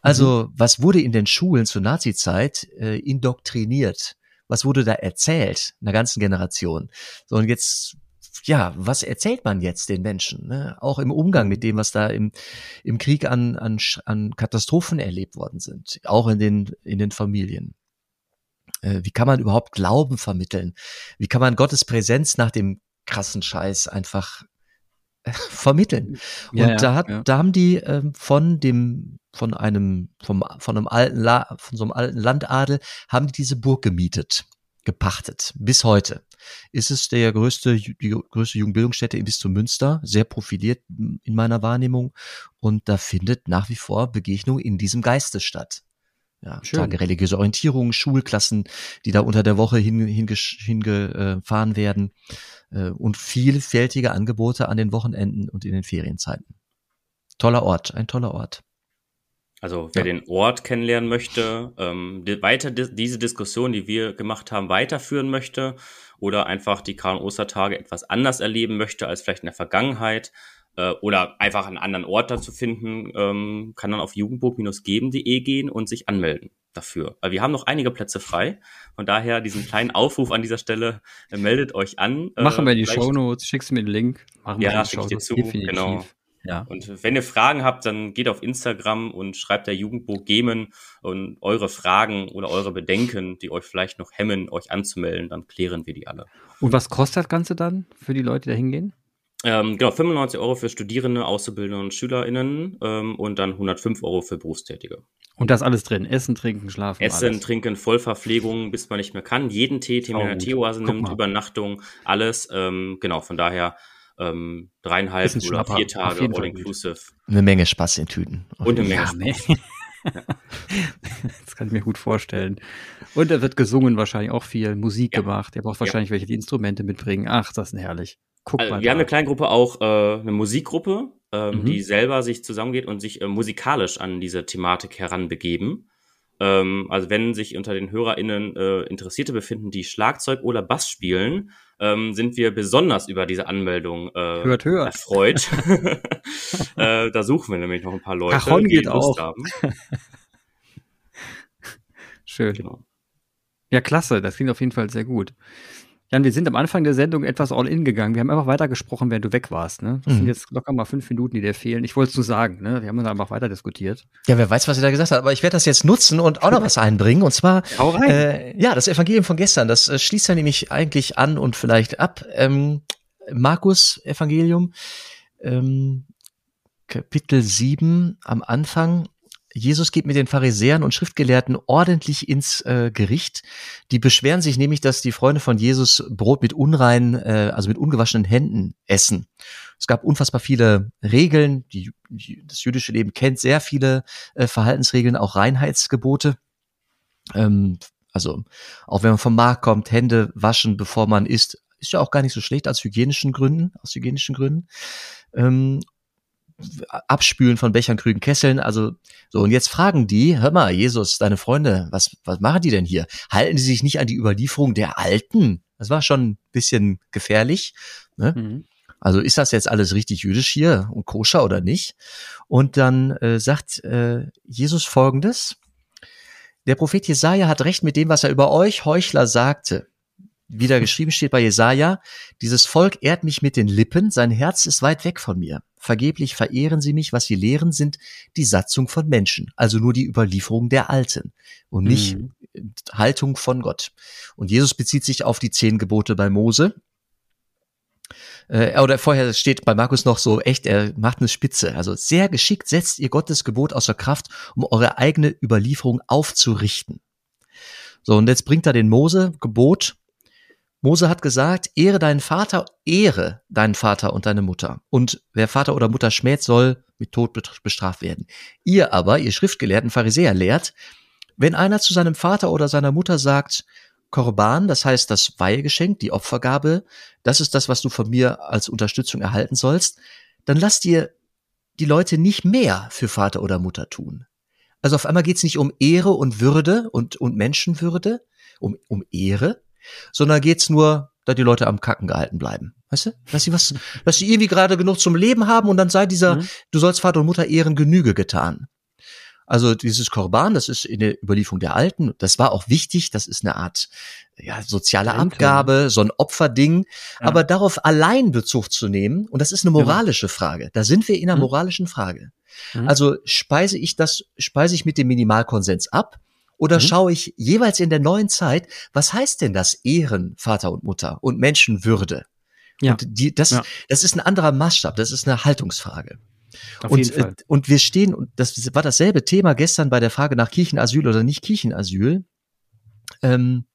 Also, mhm. was wurde in den Schulen zur Nazizeit äh, indoktriniert? Was wurde da erzählt einer ganzen Generation? So, und jetzt, ja, was erzählt man jetzt den Menschen? Ne? Auch im Umgang mit dem, was da im, im Krieg an, an, an Katastrophen erlebt worden sind, auch in den, in den Familien. Äh, wie kann man überhaupt Glauben vermitteln? Wie kann man Gottes Präsenz nach dem krassen Scheiß einfach vermitteln. Und ja, da hat, ja. da haben die ähm, von dem, von einem, vom, von einem alten, La, von so einem alten Landadel, haben die diese Burg gemietet, gepachtet. Bis heute ist es der größte, die größte Jugendbildungsstätte in Bistum Münster, sehr profiliert in meiner Wahrnehmung. Und da findet nach wie vor Begegnung in diesem Geiste statt. Ja, Schön. Tage religiöse Orientierung, Schulklassen, die da unter der Woche hingefahren hinge, werden äh, und vielfältige Angebote an den Wochenenden und in den Ferienzeiten. Toller Ort, ein toller Ort. Also wer Ja. den Ort kennenlernen möchte, ähm, die, weiter di diese Diskussion, die wir gemacht haben, weiterführen möchte oder einfach die und Ostertage etwas anders erleben möchte als vielleicht in der Vergangenheit äh, oder einfach einen anderen Ort dazu finden, ähm, kann dann auf jugendburg-geben.de gehen und sich anmelden dafür. Weil wir haben noch einige Plätze frei. Von daher diesen kleinen Aufruf an dieser Stelle, äh, meldet euch an. Äh, Machen wir in die Shownotes, schickst mir den Link. Machen wir Ja, in die Shownotes, genau. Ja. Und wenn ihr Fragen habt, dann geht auf Instagram und schreibt der Jugendburg Gemen und eure Fragen oder eure Bedenken, die euch vielleicht noch hemmen, euch anzumelden, dann klären wir die alle. Und was kostet das Ganze dann für die Leute, die da hingehen? Ähm, genau, 95 Euro für Studierende, Auszubildende und SchülerInnen ähm, und dann 105 Euro für Berufstätige. Und das alles drin. Essen, trinken, schlafen. Essen, alles. Trinken, Vollverpflegung, bis man nicht mehr kann. Jeden Tee, den man in der. Teeoase nimmt. Übernachtung, alles. Ähm, genau, von daher ähm, dreieinhalb oder Schnapper. vier Tage jeden Fall all-inclusive. Eine Menge Spaß in Tüten. Und eine Menge Ja, Spaß. nee. das kann ich mir gut vorstellen. Und da wird gesungen wahrscheinlich auch viel, Musik Ja. gemacht. Ihr braucht wahrscheinlich welche, die Instrumente mitbringen. Ach, das ist herrlich. Guck Also, mal. wir haben da. eine kleine Gruppe auch, äh, eine Musikgruppe, ähm, Mhm. die selber sich zusammengeht und sich äh, musikalisch an diese Thematik heranbegeben. Ähm, also wenn sich unter den HörerInnen äh, Interessierte befinden, die Schlagzeug oder Bass spielen, ähm, sind wir besonders über diese Anmeldung äh, Hört, hört. erfreut. äh, da suchen wir nämlich noch ein paar Leute, Cajon die geht Lust auch. haben. Schön. Genau. Ja, klasse. Das klingt auf jeden Fall sehr gut. Jan, wir sind am Anfang der Sendung etwas all in gegangen. Wir haben einfach weitergesprochen, während du weg warst. Ne? Das Mhm. sind jetzt locker mal fünf Minuten, die dir fehlen. Ich wollte es nur sagen. Ne? Wir haben dann einfach weiter diskutiert. Ja, wer weiß, was er da gesagt hat. Aber ich werde das jetzt nutzen und auch noch was einbringen. Und zwar, äh, ja, das Evangelium von gestern. Das äh, schließt ja nämlich eigentlich an und vielleicht ab. Ähm, Markus Evangelium, ähm, Kapitel 7 am Anfang. Jesus geht mit den Pharisäern und Schriftgelehrten ordentlich ins äh, Gericht. Die beschweren sich nämlich, dass die Freunde von Jesus Brot mit unreinen, äh, also mit ungewaschenen Händen essen. Es gab unfassbar viele Regeln. Die, das jüdische Leben kennt sehr viele äh, Verhaltensregeln, auch Reinheitsgebote. Ähm, also auch wenn man vom Markt kommt, Hände waschen, bevor man isst, ist ja auch gar nicht so schlecht aus hygienischen Gründen, aus hygienischen Gründen. Ähm, Abspülen von Bechern, Krügen, Kesseln, also so und jetzt fragen die, hör mal, Jesus, deine Freunde, was was machen die denn hier? Halten die sich nicht an die Überlieferung der Alten? Das war schon ein bisschen gefährlich. Ne? Mhm. Also ist das jetzt alles richtig jüdisch hier und koscher oder nicht? Und dann äh, sagt äh, Jesus folgendes. Der Prophet Jesaja hat recht mit dem, was er über euch Heuchler sagte. Wie da geschrieben steht bei Jesaja, dieses Volk ehrt mich mit den Lippen, sein Herz ist weit weg von mir. Vergeblich verehren sie mich, was sie lehren, sind die Satzung von Menschen, also nur die Überlieferung der Alten und nicht Mhm. Haltung von Gott. Und Jesus bezieht sich auf die zehn Gebote bei Mose. Äh, oder vorher steht bei Markus noch so, echt, er macht eine Spitze. Also sehr geschickt setzt ihr Gottes Gebot außer Kraft, um eure eigene Überlieferung aufzurichten. So, und jetzt bringt er den Mose Gebot. Mose hat gesagt, ehre deinen Vater, ehre deinen Vater und deine Mutter. Und wer Vater oder Mutter schmäht, soll mit Tod bestraft werden. Ihr aber, ihr Schriftgelehrten Pharisäer, lehrt, wenn einer zu seinem Vater oder seiner Mutter sagt, Korban, das heißt das Weihegeschenk, die Opfergabe, das ist das, was du von mir als Unterstützung erhalten sollst, dann lass dir die Leute nicht mehr für Vater oder Mutter tun. Also auf einmal geht's nicht um Ehre und Würde und, und Menschenwürde, um, um Ehre, sondern geht's nur, dass die Leute am Kacken gehalten bleiben. Weißt du? Dass sie was, dass sie irgendwie gerade genug zum Leben haben und dann sei dieser, Mhm. du sollst Vater und Mutter ehren, Genüge getan. Also dieses Korban, das ist in der Überlieferung der Alten, das war auch wichtig, das ist eine Art ja, soziale Rente. Abgabe, so ein Opferding, Ja. aber darauf allein Bezug zu nehmen, und das ist eine moralische Frage, da sind wir in einer Mhm. moralischen Frage. Mhm. Also speise ich das, speise ich mit dem Minimalkonsens ab oder Mhm. schaue ich jeweils in der neuen Zeit, was heißt denn das Ehren Vater und Mutter und Menschenwürde? Ja. Und die, das, Ja. das ist ein anderer Maßstab, das ist eine Haltungsfrage. Auf und, jeden Fall. äh, und wir stehen, und das war dasselbe Thema gestern bei der Frage nach Kirchenasyl oder nicht Kirchenasyl. Ähm,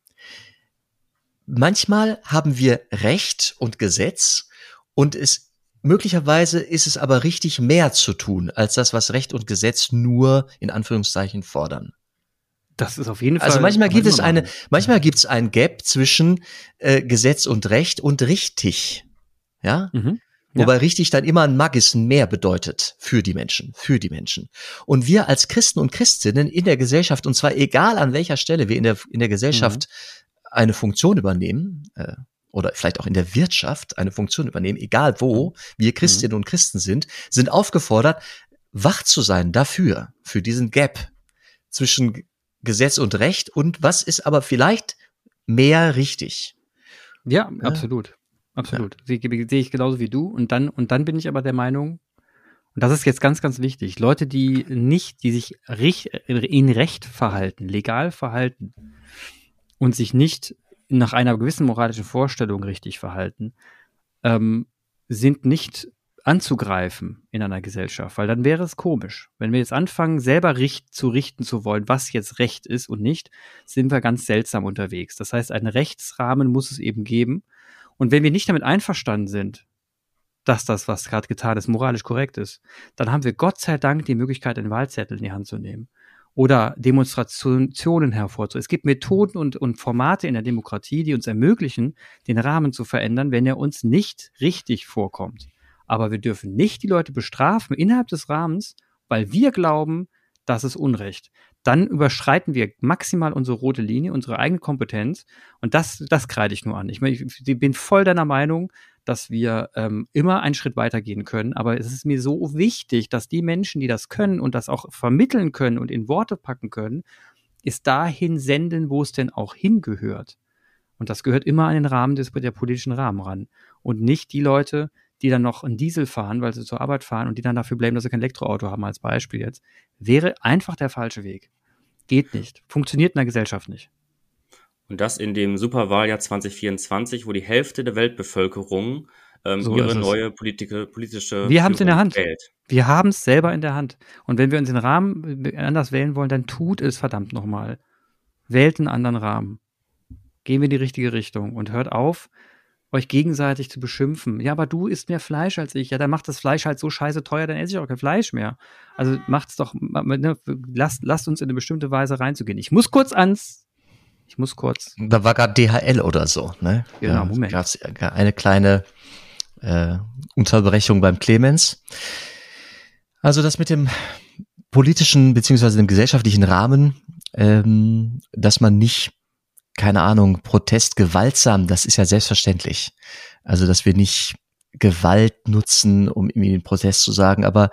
manchmal haben wir Recht und Gesetz und es möglicherweise ist es aber richtig mehr zu tun als das, was Recht und Gesetz nur in Anführungszeichen fordern. Das ist auf jeden Fall. Also manchmal gibt es eine, manchmal gibt es ein Gap zwischen äh, Gesetz und Recht und richtig. Ja, Mhm. Wobei richtig dann immer ein Magis mehr bedeutet für die Menschen, für die Menschen. Und wir als Christen und Christinnen in der Gesellschaft, und zwar egal an welcher Stelle wir in der, in der Gesellschaft mhm. eine Funktion übernehmen, äh, oder vielleicht auch in der Wirtschaft eine Funktion übernehmen, egal wo mhm. wir Christinnen mhm. und Christen sind, sind aufgefordert, wach zu sein dafür, für diesen Gap zwischen Gesetz und Recht und was ist aber vielleicht mehr richtig. Ja, ja. absolut. Absolut. Ja. Sehe seh ich genauso wie du. Und dann, und dann bin ich aber der Meinung, und das ist jetzt ganz, ganz wichtig, Leute, die nicht, die sich in Recht verhalten, legal verhalten und sich nicht nach einer gewissen moralischen Vorstellung richtig verhalten, ähm, sind nicht anzugreifen in einer Gesellschaft, weil dann wäre es komisch. Wenn wir jetzt anfangen, selber richt, zu richten zu wollen, was jetzt Recht ist und nicht, sind wir ganz seltsam unterwegs. Das heißt, einen Rechtsrahmen muss es eben geben. Und wenn wir nicht damit einverstanden sind, dass das, was gerade getan ist, moralisch korrekt ist, dann haben wir Gott sei Dank die Möglichkeit, einen Wahlzettel in die Hand zu nehmen oder Demonstrationen hervorzuheben. Es gibt Methoden und, und Formate in der Demokratie, die uns ermöglichen, den Rahmen zu verändern, wenn er uns nicht richtig vorkommt. Aber wir dürfen nicht die Leute bestrafen innerhalb des Rahmens, weil wir glauben, das ist Unrecht. Dann überschreiten wir maximal unsere rote Linie, unsere eigene Kompetenz. Und das, das kreide ich nur an. Ich, ich bin voll deiner Meinung, dass wir ähm, immer einen Schritt weitergehen können. Aber es ist mir so wichtig, dass die Menschen, die das können und das auch vermitteln können und in Worte packen können, es dahin senden, wo es denn auch hingehört. Und das gehört immer an den Rahmen des der politischen Rahmen ran. Und nicht die Leute, die dann noch einen Diesel fahren, weil sie zur Arbeit fahren und die dann dafür bleiben, dass sie kein Elektroauto haben als Beispiel jetzt, wäre einfach der falsche Weg. Geht nicht. Funktioniert in der Gesellschaft nicht. Und das in dem Superwahljahr 2024, wo die Hälfte der Weltbevölkerung ähm, so ihre neue politische, politische Wir haben es in der Hand. Wählt. Wir haben es selber in der Hand. Und wenn wir uns den Rahmen anders wählen wollen, dann tut es verdammt nochmal. Wählt einen anderen Rahmen. Gehen wir in die richtige Richtung und hört auf, euch gegenseitig zu beschimpfen. Ja, aber du isst mehr Fleisch als ich. Ja, dann macht das Fleisch halt so scheiße teuer, dann esse ich auch kein Fleisch mehr. Also macht's doch, ne, lasst, lasst uns in eine bestimmte Weise reinzugehen. Ich muss kurz ans, ich muss kurz. Da war gerade DHL oder so, ne? Genau, ja, Moment. Gab's eine kleine äh, Unterbrechung beim Clemens. Also das mit dem politischen beziehungsweise dem gesellschaftlichen Rahmen, ähm, dass man nicht keine Ahnung, Protest gewaltsam, das ist ja selbstverständlich. Also, dass wir nicht Gewalt nutzen, um irgendwie den Protest zu sagen, aber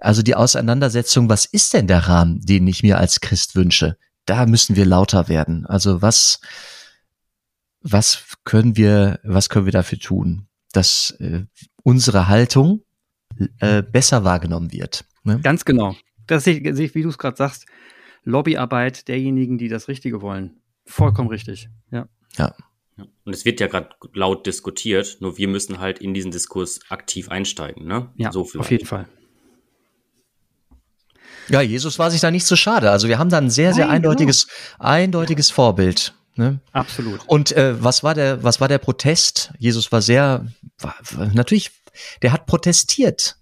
also die Auseinandersetzung, was ist denn der Rahmen, den ich mir als Christ wünsche? Da müssen wir lauter werden. Also was, was können wir, was können wir dafür tun, dass äh, unsere Haltung äh, besser wahrgenommen wird? Ne? Ganz genau. Das sehe ich, wie du es gerade sagst, Lobbyarbeit derjenigen, die das Richtige wollen. Vollkommen richtig, ja. Ja. Und es wird ja gerade laut diskutiert, nur wir müssen halt in diesen Diskurs aktiv einsteigen, ne? Ja, so auf jeden Fall. Ja, Jesus war sich da nicht so schade. Also wir haben da ein sehr, sehr Nein, genau. eindeutiges, genau. eindeutiges Vorbild. Ne? Absolut. Und äh, was war der, was war der Protest? Jesus war sehr, war, natürlich, der hat protestiert.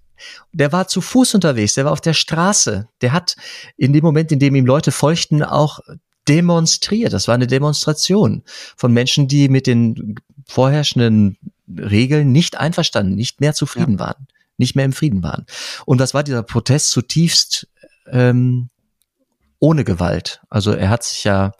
Der war zu Fuß unterwegs, der war auf der Straße. Der hat in dem Moment, in dem ihm Leute feuchten, auch demonstriert. Das war eine Demonstration von Menschen, die mit den vorherrschenden Regeln nicht einverstanden, nicht mehr zufrieden ja. waren, nicht mehr im Frieden waren. Und das war dieser Protest zutiefst ähm, ohne Gewalt. Also er hat sich ja,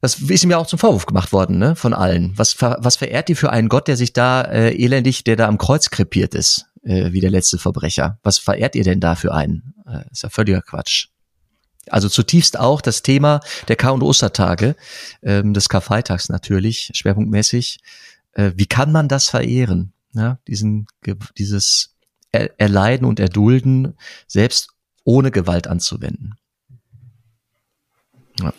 das ist ihm ja auch zum Vorwurf gemacht worden, ne, von allen. Was, was verehrt die für einen Gott, der sich da äh, elendig, der da am Kreuz krepiert ist, äh, wie der letzte Verbrecher? Was verehrt ihr denn da für einen? Äh, ist ja völliger Quatsch. Also zutiefst auch das Thema der Kar- und Ostertage, ähm, des Karfreitags natürlich, schwerpunktmäßig. Äh, wie kann man das verehren? Ja, diesen, dieses Erleiden und Erdulden, selbst ohne Gewalt anzuwenden. Ja.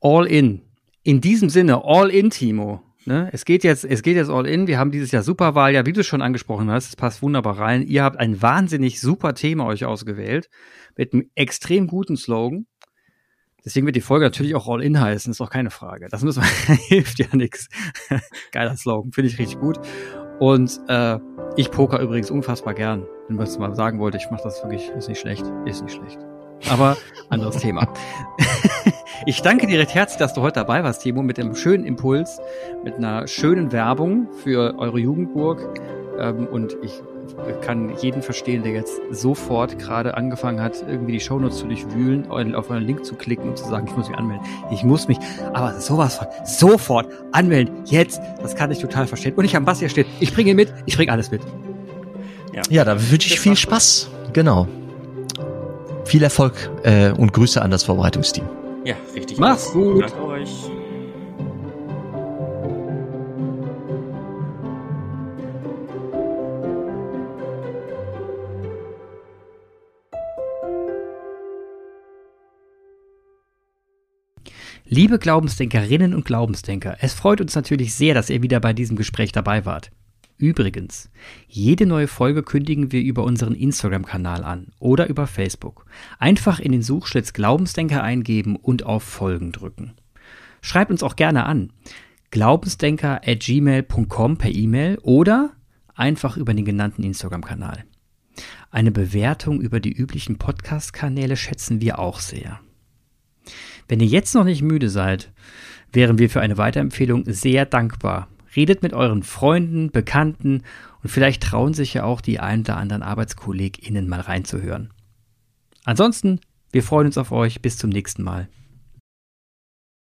All in. In diesem Sinne, all in, Timo. Ne? Es geht jetzt, es geht jetzt all in. Wir haben dieses Jahr Superwahl, ja, wie du es schon angesprochen hast, es passt wunderbar rein. Ihr habt ein wahnsinnig super Thema euch ausgewählt mit einem extrem guten Slogan. Deswegen wird die Folge natürlich auch All In heißen, ist auch keine Frage. Das müssen wir, hilft ja nichts. Geiler Slogan, finde ich richtig gut. Und äh, ich poker übrigens unfassbar gern. Wenn man es mal sagen wollte, ich mache das wirklich, ist nicht schlecht, ist nicht schlecht. Aber anderes Thema. ich danke dir recht herzlich, dass du heute dabei warst, Timo, mit dem schönen Impuls, mit einer schönen Werbung für eure Jugendburg Ähm, und ich kann jeden verstehen, der jetzt sofort gerade angefangen hat, irgendwie die Shownotes zu durchwühlen, auf einen Link zu klicken und zu sagen, ich muss mich anmelden. Ich muss mich, aber sowas von sofort anmelden. Jetzt, das kann ich total verstehen. Und ich habe Basti steht, ich bringe ihn mit, ich bringe alles mit. Ja, ja da wünsche ich viel Spaß. Genau. Viel Erfolg äh, und Grüße an das Vorbereitungsteam. Ja, richtig. Mach's gut. Danke euch. Liebe Glaubensdenkerinnen und Glaubensdenker, es freut uns natürlich sehr, dass ihr wieder bei diesem Gespräch dabei wart. Übrigens, jede neue Folge kündigen wir über unseren Instagram-Kanal an oder über Facebook. Einfach in den Suchschlitz Glaubensdenker eingeben und auf Folgen drücken. Schreibt uns auch gerne an. Glaubensdenker at gmail.com per E-Mail oder einfach über den genannten Instagram-Kanal. Eine Bewertung über die üblichen Podcast-Kanäle schätzen wir auch sehr. Wenn ihr jetzt noch nicht müde seid, wären wir für eine Weiterempfehlung sehr dankbar. Redet mit euren Freunden, Bekannten und vielleicht trauen sich ja auch die ein oder anderen ArbeitskollegInnen mal reinzuhören. Ansonsten, wir freuen uns auf euch. Bis zum nächsten Mal.